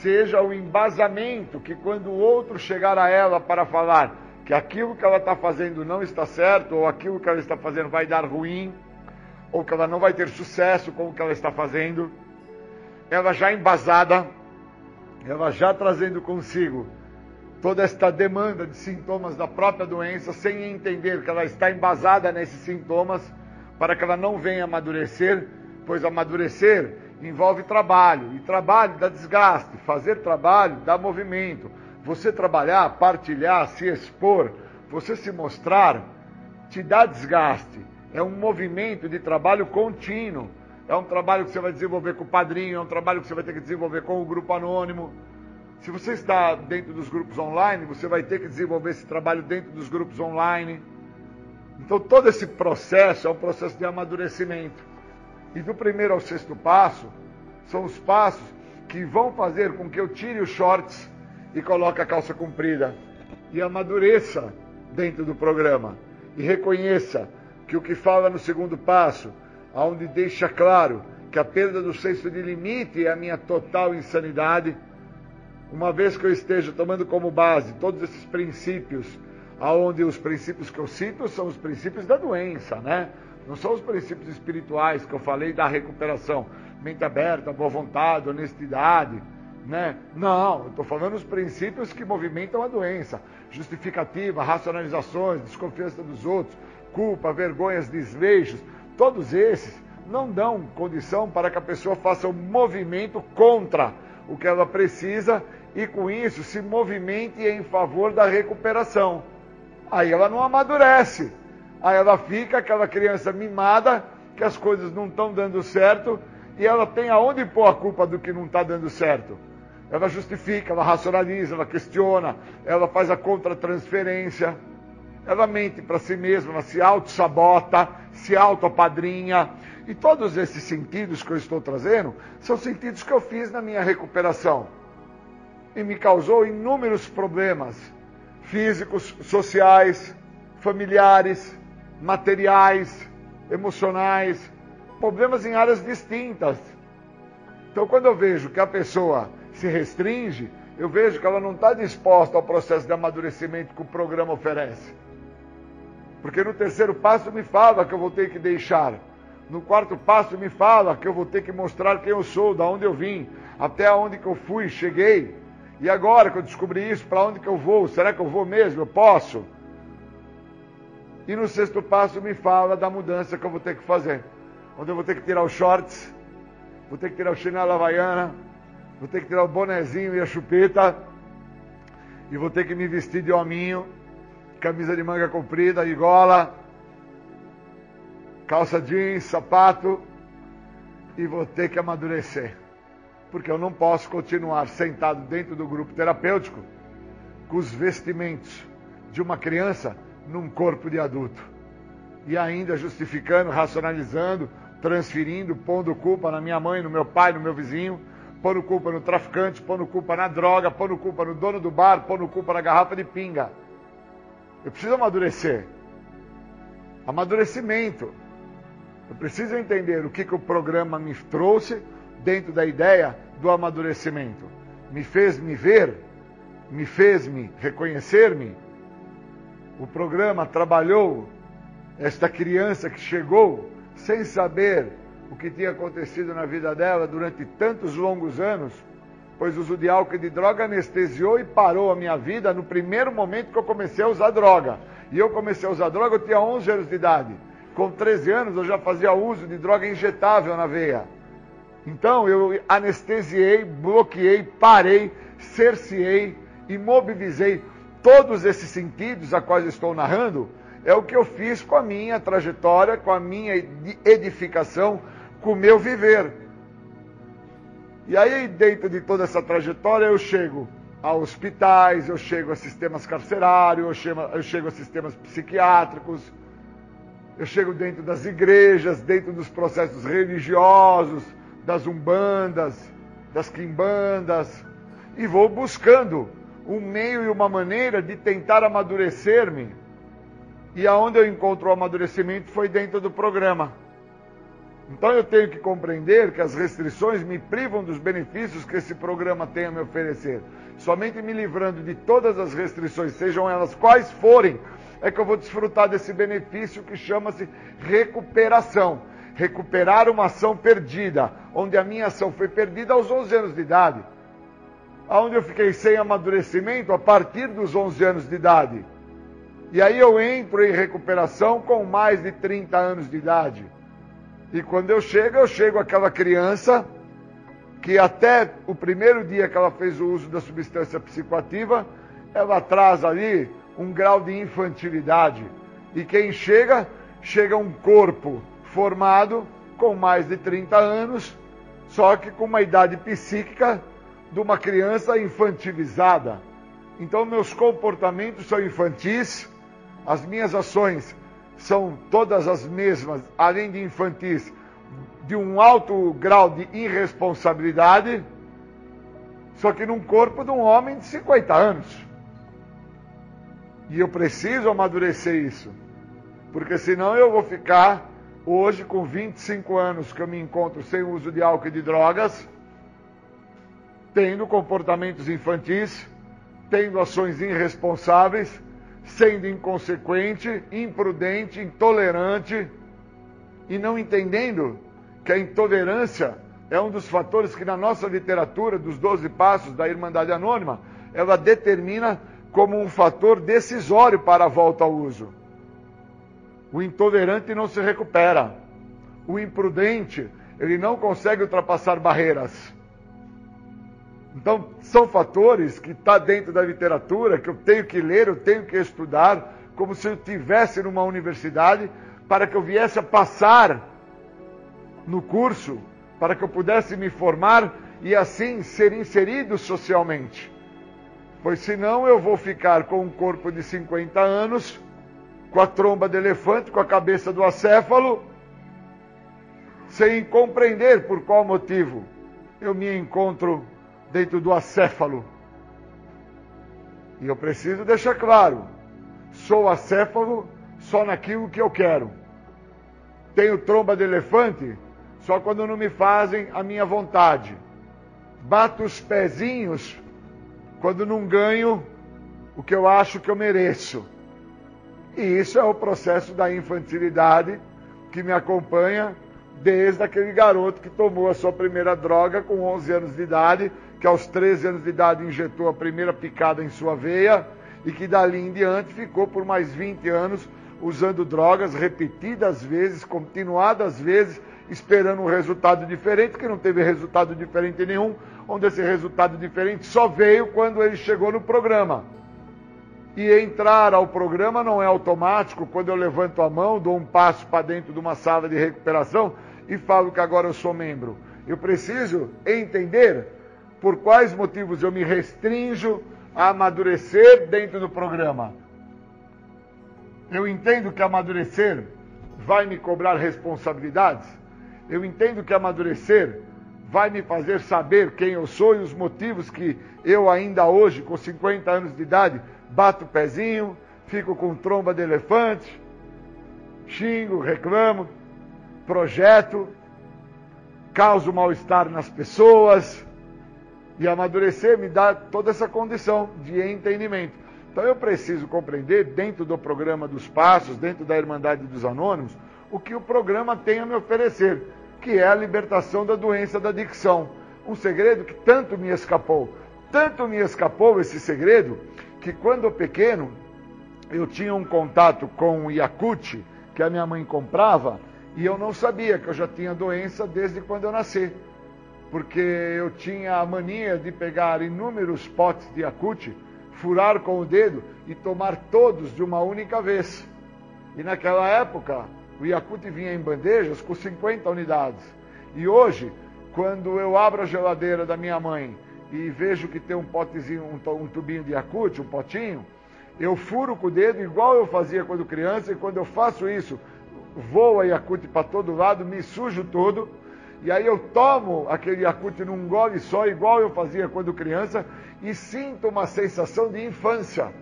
seja o embasamento que quando o outro chegar a ela para falar que aquilo que ela está fazendo não está certo, ou aquilo que ela está fazendo vai dar ruim, ou que ela não vai ter sucesso com o que ela está fazendo, ela já embasada, ela já trazendo consigo toda esta demanda de sintomas da própria doença, sem entender que ela está embasada nesses sintomas, para que ela não venha amadurecer, pois amadurecer envolve trabalho, e trabalho dá desgaste, fazer trabalho dá movimento. Você trabalhar, partilhar, se expor, você se mostrar, te dá desgaste. É um movimento de trabalho contínuo. É um trabalho que você vai desenvolver com o padrinho, é um trabalho que você vai ter que desenvolver com o grupo anônimo se você está dentro dos grupos online, você vai ter que desenvolver esse trabalho dentro dos grupos online. Então, todo esse processo é um processo de amadurecimento. E do primeiro ao sexto passo, são os passos que vão fazer com que eu tire os shorts e coloque a calça comprida. E amadureça dentro do programa. E reconheça que o que fala no segundo passo, onde deixa claro que a perda do senso de limite é a minha total insanidade uma vez que eu esteja tomando como base todos esses princípios, aonde os princípios que eu cito são os princípios da doença, né? Não são os princípios espirituais que eu falei da recuperação, mente aberta, boa vontade, honestidade, né? Não, eu estou falando os princípios que movimentam a doença, justificativa, racionalizações, desconfiança dos outros, culpa, vergonhas, desleixos, todos esses não dão condição para que a pessoa faça um movimento contra o que ela precisa e com isso se movimente em favor da recuperação. Aí ela não amadurece. Aí ela fica aquela criança mimada, que as coisas não estão dando certo, e ela tem aonde pôr a culpa do que não está dando certo. Ela justifica, ela racionaliza, ela questiona, ela faz a contratransferência, ela mente para si mesma, ela se auto-sabota, se auto-apadrinha. E todos esses sentidos que eu estou trazendo são sentidos que eu fiz na minha recuperação. E me causou inúmeros problemas físicos, sociais, familiares, materiais, emocionais, problemas em áreas distintas. Então, quando eu vejo que a pessoa se restringe, eu vejo que ela não está disposta ao processo de amadurecimento que o programa oferece. Porque no terceiro passo me fala que eu vou ter que deixar. No quarto passo me fala que eu vou ter que mostrar quem eu sou, da onde eu vim, até onde que eu fui, cheguei. E agora que eu descobri isso, para onde que eu vou? Será que eu vou mesmo? Eu posso? E no sexto passo me fala da mudança que eu vou ter que fazer. Onde eu vou ter que tirar os shorts, vou ter que tirar o chinelo havaiana, vou ter que tirar o bonezinho e a chupeta, e vou ter que me vestir de hominho, camisa de manga comprida e gola, calça jeans, sapato, e vou ter que amadurecer porque eu não posso continuar sentado dentro do grupo terapêutico com os vestimentos de uma criança num corpo de adulto. E ainda justificando, racionalizando, transferindo, pondo culpa na minha mãe, no meu pai, no meu vizinho, pondo culpa no traficante, pondo culpa na droga, pondo culpa no dono do bar, pondo culpa na garrafa de pinga. Eu preciso amadurecer. Amadurecimento. Eu preciso entender o que, que o programa me trouxe, dentro da ideia do amadurecimento. Me fez me ver, me fez me reconhecer-me. O programa trabalhou esta criança que chegou sem saber o que tinha acontecido na vida dela durante tantos longos anos, pois o uso de álcool e de droga anestesiou e parou a minha vida no primeiro momento que eu comecei a usar droga. E eu comecei a usar droga, eu tinha 11 anos de idade. Com 13 anos eu já fazia uso de droga injetável na veia. Então eu anestesiei, bloqueei, parei, cerceei, imobilizei todos esses sentidos a quais estou narrando. É o que eu fiz com a minha trajetória, com a minha edificação, com o meu viver. E aí, dentro de toda essa trajetória, eu chego a hospitais, eu chego a sistemas carcerários, eu chego, eu chego a sistemas psiquiátricos, eu chego dentro das igrejas, dentro dos processos religiosos, das umbandas, das quimbandas, e vou buscando um meio e uma maneira de tentar amadurecer-me. E aonde eu encontro o amadurecimento foi dentro do programa. Então eu tenho que compreender que as restrições me privam dos benefícios que esse programa tem a me oferecer. Somente me livrando de todas as restrições, sejam elas quais forem, é que eu vou desfrutar desse benefício que chama-se recuperação recuperar uma ação perdida, onde a minha ação foi perdida aos 11 anos de idade, onde eu fiquei sem amadurecimento a partir dos 11 anos de idade. E aí eu entro em recuperação com mais de 30 anos de idade. E quando eu chego, eu chego aquela criança que até o primeiro dia que ela fez o uso da substância psicoativa, ela traz ali um grau de infantilidade. E quem chega, chega um corpo formado com mais de 30 anos, só que com uma idade psíquica de uma criança infantilizada. Então, meus comportamentos são infantis, as minhas ações são todas as mesmas, além de infantis, de um alto grau de irresponsabilidade, só que num corpo de um homem de 50 anos. E eu preciso amadurecer isso, porque senão eu vou ficar Hoje, com 25 anos que eu me encontro sem uso de álcool e de drogas, tendo comportamentos infantis, tendo ações irresponsáveis, sendo inconsequente, imprudente, intolerante e não entendendo que a intolerância é um dos fatores que na nossa literatura dos 12 passos da Irmandade Anônima, ela determina como um fator decisório para a volta ao uso. O intolerante não se recupera. O imprudente, ele não consegue ultrapassar barreiras. Então, são fatores que está dentro da literatura, que eu tenho que ler, eu tenho que estudar, como se eu estivesse numa universidade, para que eu viesse a passar no curso, para que eu pudesse me formar e assim ser inserido socialmente. Pois senão eu vou ficar com um corpo de 50 anos, com a tromba de elefante, com a cabeça do acéfalo, sem compreender por qual motivo eu me encontro dentro do acéfalo. E eu preciso deixar claro: sou acéfalo só naquilo que eu quero. Tenho tromba de elefante só quando não me fazem a minha vontade. Bato os pezinhos quando não ganho o que eu acho que eu mereço. E isso é o processo da infantilidade que me acompanha desde aquele garoto que tomou a sua primeira droga com 11 anos de idade, que aos 13 anos de idade injetou a primeira picada em sua veia e que dali em diante ficou por mais 20 anos usando drogas repetidas vezes, continuadas vezes, esperando um resultado diferente, que não teve resultado diferente nenhum, onde esse resultado diferente só veio quando ele chegou no programa. E entrar ao programa não é automático, quando eu levanto a mão, dou um passo para dentro de uma sala de recuperação, e falo que agora eu sou membro. Eu preciso entender por quais motivos eu me restringo a amadurecer dentro do programa. Eu entendo que amadurecer vai me cobrar responsabilidades. Eu entendo que amadurecer vai me fazer saber quem eu sou e os motivos que eu ainda hoje, com 50 anos de idade, bato o pezinho, fico com tromba de elefante, xingo, reclamo, projeto, causo mal-estar nas pessoas. E amadurecer me dá toda essa condição de entendimento. Então eu preciso compreender, dentro do programa dos Passos, dentro da Irmandade dos Anônimos, o que o programa tem a me oferecer, que é a libertação da doença da adicção. Um segredo que tanto me escapou. Tanto me escapou esse segredo que quando pequeno eu tinha um contato com o Yakut que a minha mãe comprava e eu não sabia que eu já tinha doença desde quando eu nasci. Porque eu tinha a mania de pegar inúmeros potes de Yakut, furar com o dedo e tomar todos de uma única vez. E naquela época, o Yakut vinha em bandejas com 50 unidades. E hoje, quando eu abro a geladeira da minha mãe e vejo que tem um potezinho, um, um tubinho de Yakut, um potinho, eu furo com o dedo igual eu fazia quando criança, e quando eu faço isso, voa Yakut para todo lado, me sujo todo, e aí eu tomo aquele Yakut num gole só, igual eu fazia quando criança, e sinto uma sensação de infância.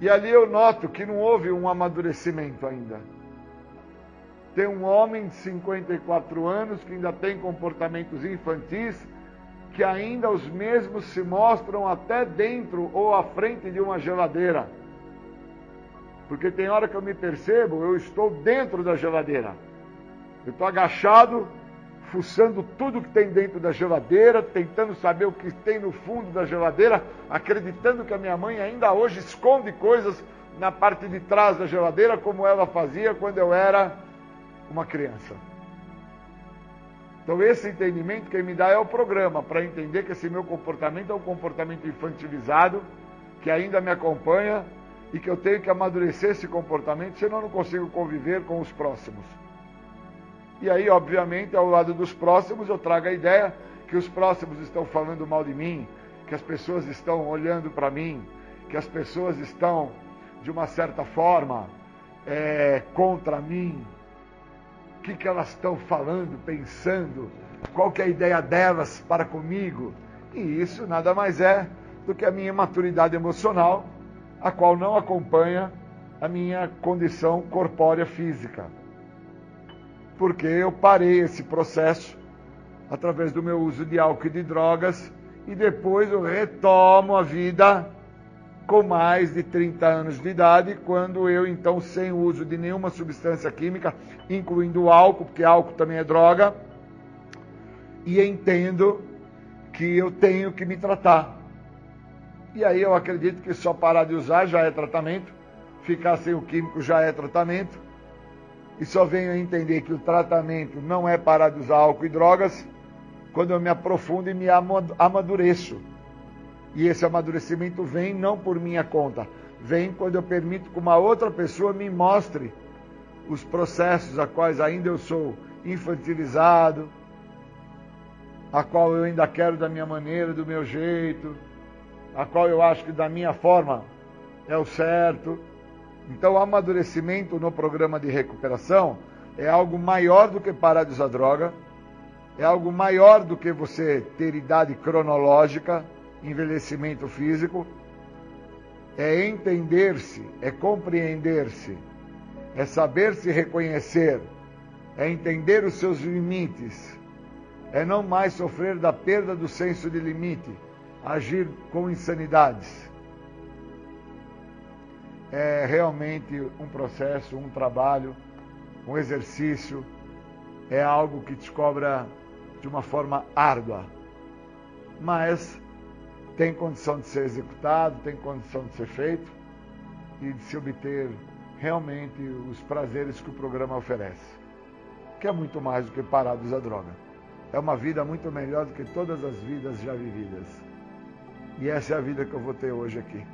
E ali eu noto que não houve um amadurecimento ainda. Tem um homem de 54 anos que ainda tem comportamentos infantis, que ainda os mesmos se mostram até dentro ou à frente de uma geladeira. Porque tem hora que eu me percebo, eu estou dentro da geladeira. Eu estou agachado, fuçando tudo que tem dentro da geladeira, tentando saber o que tem no fundo da geladeira, acreditando que a minha mãe ainda hoje esconde coisas na parte de trás da geladeira, como ela fazia quando eu era uma criança. Então, esse entendimento que me dá é o programa, para entender que esse meu comportamento é um comportamento infantilizado, que ainda me acompanha e que eu tenho que amadurecer esse comportamento, senão eu não consigo conviver com os próximos. E aí, obviamente, ao lado dos próximos, eu trago a ideia que os próximos estão falando mal de mim, que as pessoas estão olhando para mim, que as pessoas estão, de uma certa forma, é, contra mim. Que, que elas estão falando, pensando, qual que é a ideia delas para comigo. E isso nada mais é do que a minha maturidade emocional a qual não acompanha a minha condição corpórea física. Porque eu parei esse processo através do meu uso de álcool e de drogas e depois eu retomo a vida com mais de 30 anos de idade, quando eu então sem uso de nenhuma substância química, incluindo álcool, porque álcool também é droga, e entendo que eu tenho que me tratar e aí eu acredito que só parar de usar já é tratamento, ficar sem o químico já é tratamento. E só venho a entender que o tratamento não é parar de usar álcool e drogas quando eu me aprofundo e me amadureço. E esse amadurecimento vem não por minha conta, vem quando eu permito que uma outra pessoa me mostre os processos a quais ainda eu sou infantilizado, a qual eu ainda quero da minha maneira, do meu jeito, a qual eu acho que da minha forma é o certo. Então, o amadurecimento no programa de recuperação é algo maior do que parar de usar droga, é algo maior do que você ter idade cronológica, envelhecimento físico, é entender-se, é compreender-se, é saber se reconhecer, é entender os seus limites, é não mais sofrer da perda do senso de limite, agir com insanidades. É realmente um processo, um trabalho, um exercício, é algo que te cobra de uma forma árdua, mas tem condição de ser executado, tem condição de ser feito e de se obter realmente os prazeres que o programa oferece, que é muito mais do que parar de usar droga. É uma vida muito melhor do que todas as vidas já vividas. E essa é a vida que eu vou ter hoje aqui.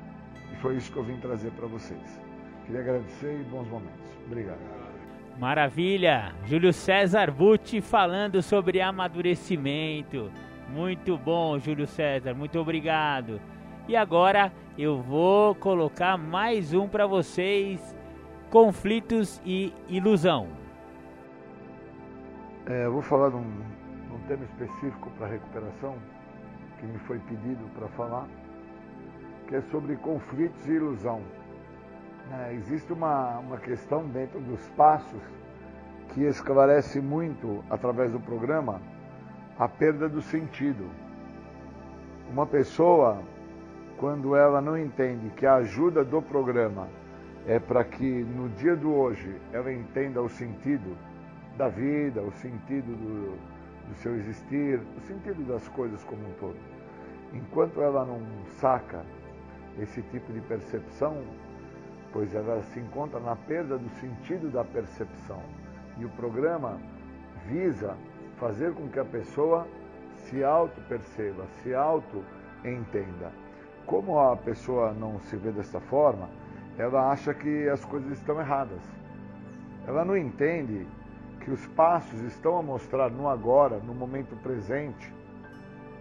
E foi isso que eu vim trazer para vocês. Queria agradecer e bons momentos. Obrigado. Maravilha! Júlio César Butti falando sobre amadurecimento. Muito bom, Júlio César, muito obrigado. E agora eu vou colocar mais um para vocês: conflitos e ilusão. É, eu vou falar de um, um tema específico para recuperação que me foi pedido para falar, que é sobre conflitos e ilusão. É, existe uma, uma questão dentro dos passos que esclarece muito através do programa a perda do sentido. Uma pessoa, quando ela não entende que a ajuda do programa é para que no dia do hoje ela entenda o sentido da vida, o sentido do, do seu existir, o sentido das coisas como um todo. Enquanto ela não saca esse tipo de percepção, pois ela se encontra na perda do sentido da percepção. E o programa visa fazer com que a pessoa se auto-perceba, se auto-entenda. Como a pessoa não se vê dessa forma, ela acha que as coisas estão erradas. Ela não entende que os passos estão a mostrar no agora, no momento presente,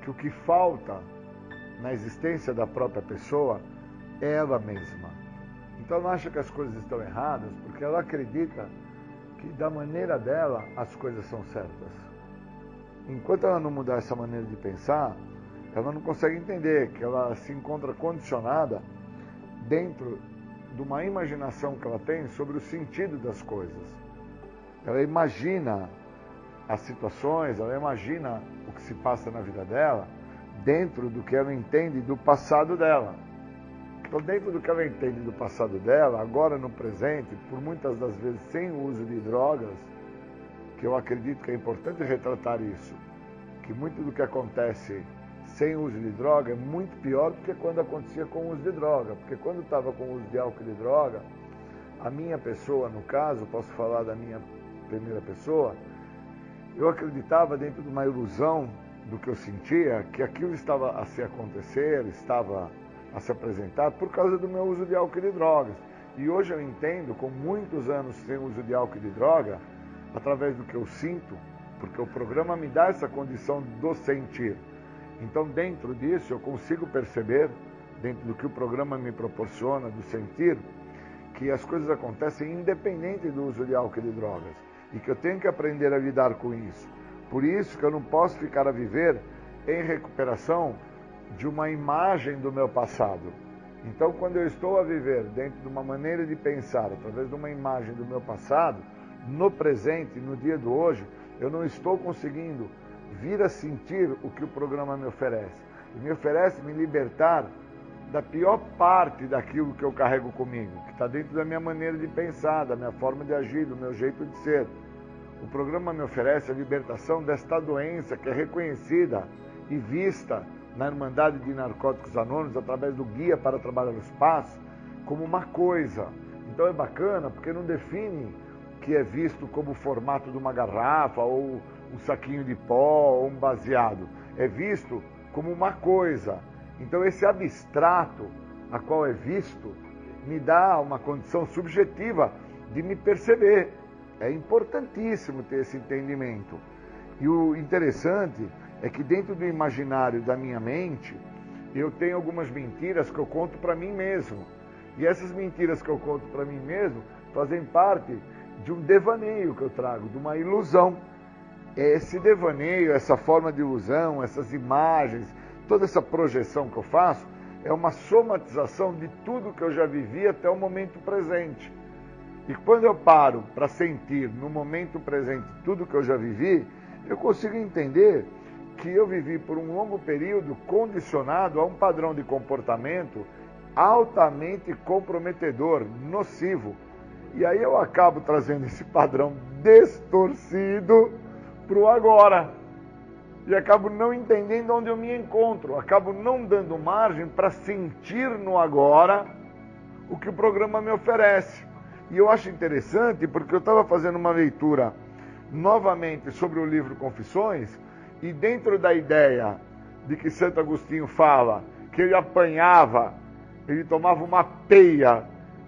que o que falta na existência da própria pessoa é ela mesma. Então ela acha que as coisas estão erradas porque ela acredita que da maneira dela as coisas são certas. Enquanto ela não mudar essa maneira de pensar, ela não consegue entender que ela se encontra condicionada dentro de uma imaginação que ela tem sobre o sentido das coisas. Ela imagina as situações, ela imagina o que se passa na vida dela dentro do que ela entende do passado dela. Então, dentro do que ela entende do passado dela, agora no presente, por muitas das vezes sem o uso de drogas, que eu acredito que é importante retratar isso, que muito do que acontece sem uso de droga é muito pior do que quando acontecia com uso de droga, porque quando estava com uso de álcool e de droga, a minha pessoa, no caso, posso falar da minha primeira pessoa, eu acreditava dentro de uma ilusão do que eu sentia, que aquilo estava a se acontecer, estava a se apresentar por causa do meu uso de álcool e de drogas. E hoje eu entendo, com muitos anos sem uso de álcool e de droga, através do que eu sinto, porque o programa me dá essa condição do sentir. Então, dentro disso, eu consigo perceber, dentro do que o programa me proporciona, do sentir, que as coisas acontecem independente do uso de álcool e de drogas. E que eu tenho que aprender a lidar com isso. Por isso que eu não posso ficar a viver em recuperação de uma imagem do meu passado. Então, quando eu estou a viver dentro de uma maneira de pensar, através de uma imagem do meu passado, no presente, no dia do hoje, eu não estou conseguindo vir a sentir o que o programa me oferece. Me oferece me libertar da pior parte daquilo que eu carrego comigo, que está dentro da minha maneira de pensar, da minha forma de agir, do meu jeito de ser. O programa me oferece a libertação desta doença que é reconhecida e vista na Irmandade de Narcóticos Anônimos, através do Guia para Trabalhar os Passos, como uma coisa. Então é bacana porque não define que é visto como o formato de uma garrafa ou um saquinho de pó ou um baseado. É visto como uma coisa. Então esse abstrato a qual é visto me dá uma condição subjetiva de me perceber. É importantíssimo ter esse entendimento. E o interessante é que dentro do imaginário da minha mente, eu tenho algumas mentiras que eu conto para mim mesmo. E essas mentiras que eu conto para mim mesmo fazem parte de um devaneio que eu trago, de uma ilusão. Esse devaneio, essa forma de ilusão, essas imagens, toda essa projeção que eu faço, é uma somatização de tudo que eu já vivi até o momento presente. E quando eu paro para sentir no momento presente tudo que eu já vivi, eu consigo entender que eu vivi por um longo período condicionado a um padrão de comportamento altamente comprometedor, nocivo. E aí eu acabo trazendo esse padrão distorcido para o agora. E acabo não entendendo onde eu me encontro. Acabo não dando margem para sentir no agora o que o programa me oferece. E eu acho interessante porque eu estava fazendo uma leitura novamente sobre o livro Confissões e dentro da ideia de que Santo Agostinho fala que ele apanhava ele tomava uma peia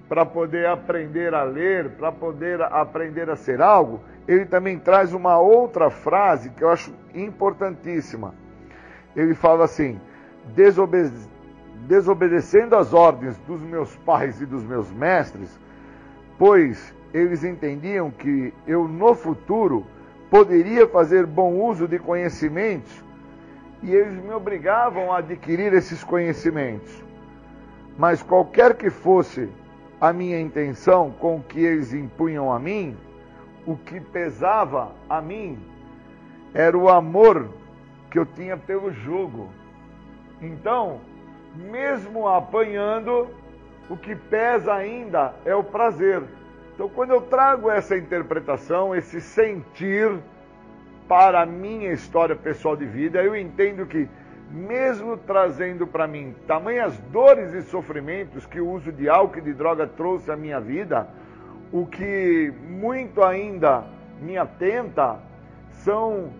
para poder aprender a ler, para poder aprender a ser algo, ele também traz uma outra frase que eu acho importantíssima. Ele fala assim: Desobede desobedecendo as ordens dos meus pais e dos meus mestres, pois eles entendiam que eu no futuro poderia fazer bom uso de conhecimentos e eles me obrigavam a adquirir esses conhecimentos. Mas qualquer que fosse a minha intenção com o que eles impunham a mim, o que pesava a mim era o amor que eu tinha pelo jogo. Então, mesmo apanhando, o que pesa ainda é o prazer. Então, quando eu trago essa interpretação, esse sentir para a minha história pessoal de vida, eu entendo que mesmo trazendo para mim tamanhas dores e sofrimentos que o uso de álcool e de droga trouxe à minha vida, o que muito ainda me atenta são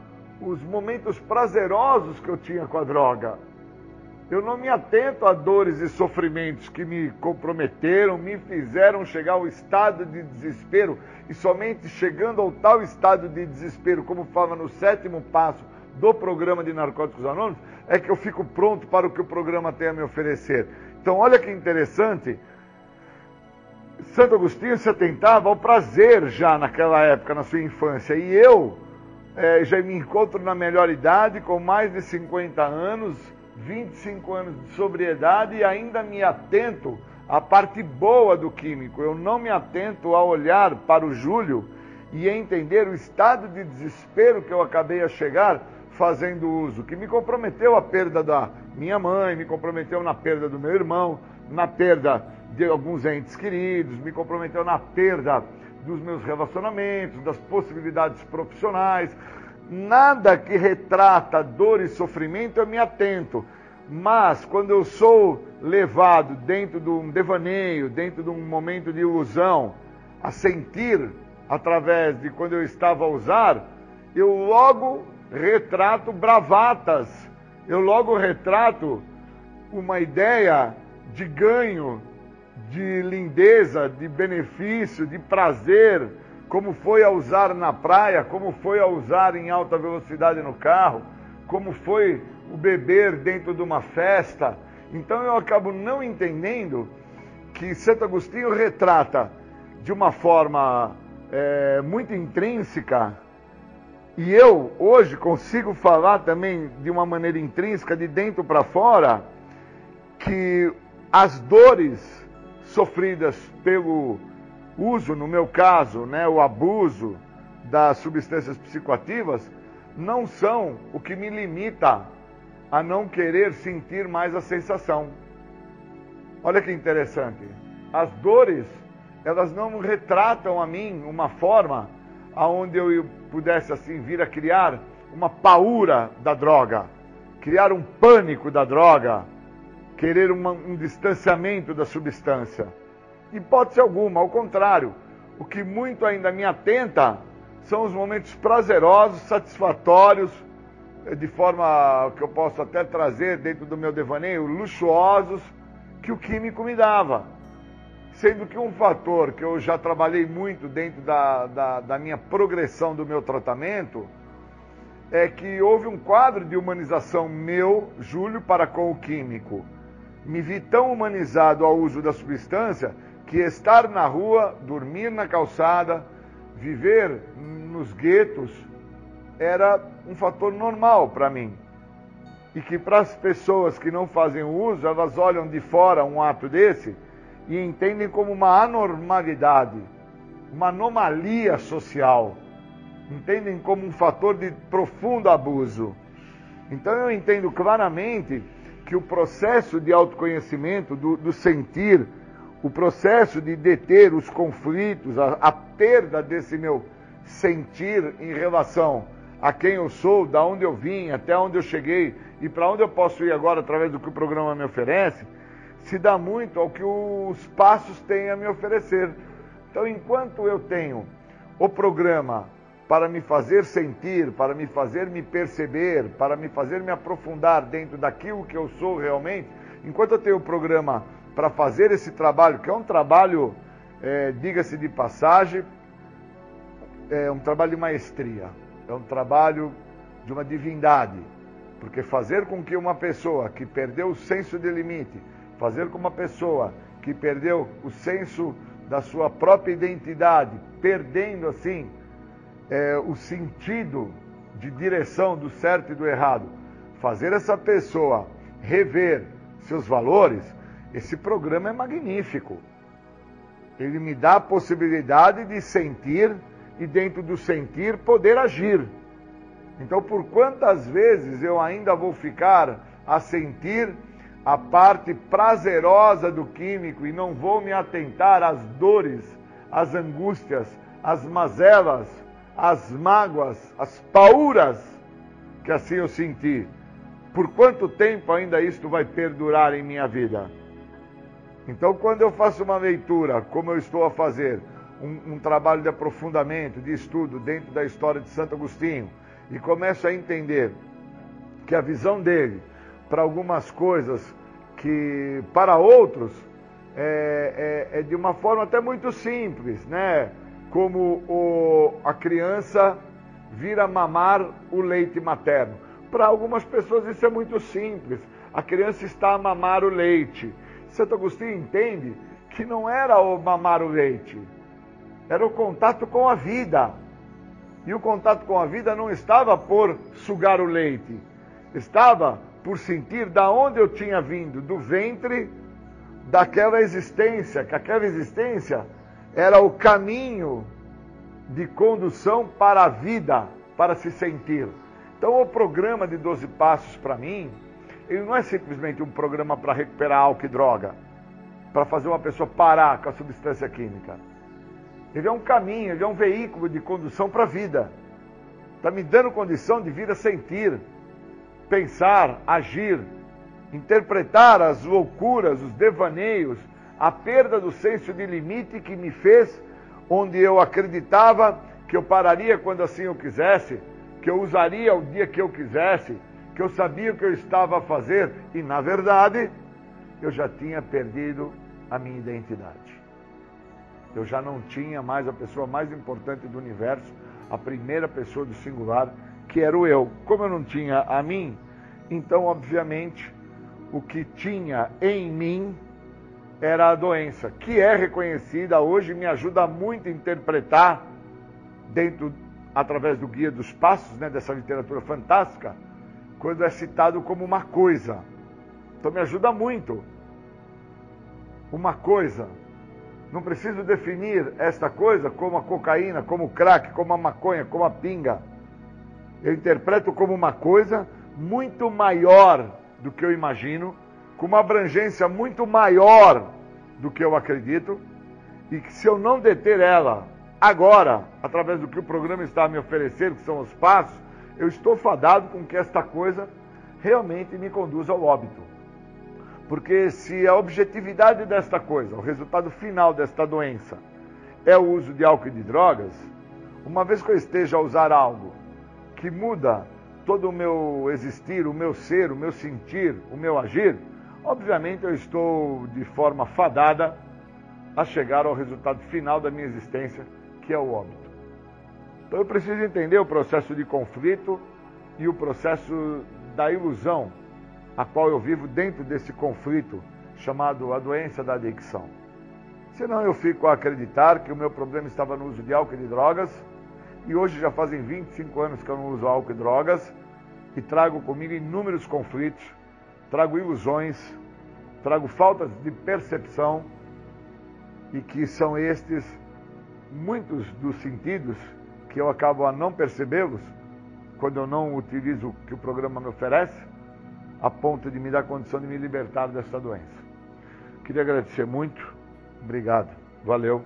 os momentos prazerosos que eu tinha com a droga. Eu não me atento a dores e sofrimentos que me comprometeram, me fizeram chegar ao estado de desespero, e somente chegando ao tal estado de desespero, como fala no sétimo passo do programa de Narcóticos Anônimos, é que eu fico pronto para o que o programa tem a me oferecer. Então, olha que interessante. Santo Agostinho se atentava ao prazer já naquela época, na sua infância. E eu é, já me encontro na melhor idade, com mais de 50 anos, 25 anos de sobriedade e ainda me atento à parte boa do químico. Eu não me atento a olhar para o Júlio e entender o estado de desespero que eu acabei a chegar fazendo uso, que me comprometeu a perda da minha mãe, me comprometeu na perda do meu irmão, na perda de alguns entes queridos, me comprometeu na perda dos meus relacionamentos, das possibilidades profissionais. Nada que retrata dor e sofrimento eu me atento. Mas quando eu sou levado dentro de um devaneio, dentro de um momento de ilusão, a sentir através de quando eu estava a usar, eu logo retrato bravatas, eu logo retrato uma ideia de ganho, de lindeza, de benefício, de prazer, como foi a usar na praia, como foi a usar em alta velocidade no carro, como foi o beber dentro de uma festa. Então eu acabo não entendendo que Santo Agostinho retrata de uma forma é, muito intrínseca e eu hoje consigo falar também de uma maneira intrínseca, de dentro para fora, que as dores sofridas pelo uso, no meu caso, né, o abuso das substâncias psicoativas, não são o que me limita a não querer sentir mais a sensação. Olha que interessante. As dores, elas não retratam a mim uma forma aonde eu pudesse assim vir a criar uma paura da droga, criar um pânico da droga, querer uma, um distanciamento da substância. Hipótese alguma, ao contrário, o que muito ainda me atenta são os momentos prazerosos, satisfatórios, de forma que eu posso até trazer dentro do meu devaneio, luxuosos, que o químico me dava. Sendo que um fator que eu já trabalhei muito dentro da, da, da minha progressão do meu tratamento é que houve um quadro de humanização meu, Júlio, para com o químico. Me vi tão humanizado ao uso da substância que estar na rua, dormir na calçada, viver nos guetos era um fator normal para mim. E que para as pessoas que não fazem uso, elas olham de fora um ato desse e entendem como uma anormalidade, uma anomalia social. Entendem como um fator de profundo abuso. Então eu entendo claramente que o processo de autoconhecimento, do, do sentir, o processo de deter os conflitos, a, a perda desse meu sentir em relação a quem eu sou, da onde eu vim, até onde eu cheguei e para onde eu posso ir agora através do que o programa me oferece, se dá muito ao que os passos têm a me oferecer. Então, enquanto eu tenho o programa para me fazer sentir, para me fazer me perceber, para me fazer me aprofundar dentro daquilo que eu sou realmente, enquanto eu tenho o programa para fazer esse trabalho, que é um trabalho, é, diga-se de passagem, é um trabalho de maestria, é um trabalho de uma divindade, porque fazer com que uma pessoa que perdeu o senso de limite, fazer com uma pessoa que perdeu o senso da sua própria identidade, perdendo assim é, o sentido de direção do certo e do errado, fazer essa pessoa rever seus valores, esse programa é magnífico. Ele me dá a possibilidade de sentir e, dentro do sentir, poder agir. Então, por quantas vezes eu ainda vou ficar a sentir a parte prazerosa do químico e não vou me atentar às dores, às angústias, às mazelas, às mágoas, às pauras que assim eu senti? Por quanto tempo ainda isto vai perdurar em minha vida? Então, quando eu faço uma leitura, como eu estou a fazer, um, um, trabalho de aprofundamento, de estudo dentro da história de Santo Agostinho, e começo a entender que a visão dele para algumas coisas que para outros é, é, é, de uma forma até muito simples, né? Como o, a criança vir a mamar o leite materno. Para algumas pessoas isso é muito simples. A criança está a mamar o leite. Santo Agostinho entende que não era o mamar o leite, era o contato com a vida. E o contato com a vida não estava por sugar o leite, estava por sentir da onde eu tinha vindo, do ventre daquela existência, que aquela existência era o caminho de condução para a vida, para se sentir. Então, o programa de 12 passos para mim, ele não é simplesmente um programa para recuperar álcool e droga, para fazer uma pessoa parar com a substância química. Ele é um caminho, ele é um veículo de condução para a vida. Está me dando condição de vir a sentir, pensar, agir, interpretar as loucuras, os devaneios, a perda do senso de limite que me fez, onde eu acreditava que eu pararia quando assim eu quisesse, que eu usaria o dia que eu quisesse, que eu sabia o que eu estava a fazer, e na verdade, eu já tinha perdido a minha identidade. Eu já não tinha mais a pessoa mais importante do universo, a primeira pessoa do singular, que era o eu. Como eu não tinha a mim, então, obviamente, o que tinha em mim era a doença, que é reconhecida hoje, me ajuda muito a interpretar, dentro, através do Guia dos Passos, né, dessa literatura fantástica, quando é citado como uma coisa. Então, me ajuda muito. Uma coisa não preciso definir esta coisa como a cocaína, como o crack, como a maconha, como a pinga. Eu interpreto como uma coisa muito maior do que eu imagino, com uma abrangência muito maior do que eu acredito, e que se eu não deter ela agora, através do que o programa está a me oferecer, que são os passos, eu estou fadado com que esta coisa realmente me conduza ao óbito. Porque se a objetividade desta coisa, o resultado final desta doença, é o uso de álcool e de drogas, Uma vez que eu esteja a usar algo que muda todo o meu existir, o meu ser, o meu sentir, o meu agir, obviamente eu estou de forma fadada a chegar ao resultado final da minha existência, que é o óbito. Então eu preciso entender o processo de conflito e o processo da ilusão a qual eu vivo dentro desse conflito chamado a doença da adicção. Senão eu fico a acreditar que o meu problema estava no uso de álcool e de drogas, e hoje já fazem 25 anos que eu não uso álcool e drogas, e trago comigo inúmeros conflitos, trago ilusões, trago faltas de percepção, e que são estes muitos dos sentidos que eu acabo a não percebê-los quando eu não utilizo o que o programa me oferece, a ponto de me dar condição de me libertar dessa doença. Queria agradecer muito. Obrigado. Valeu.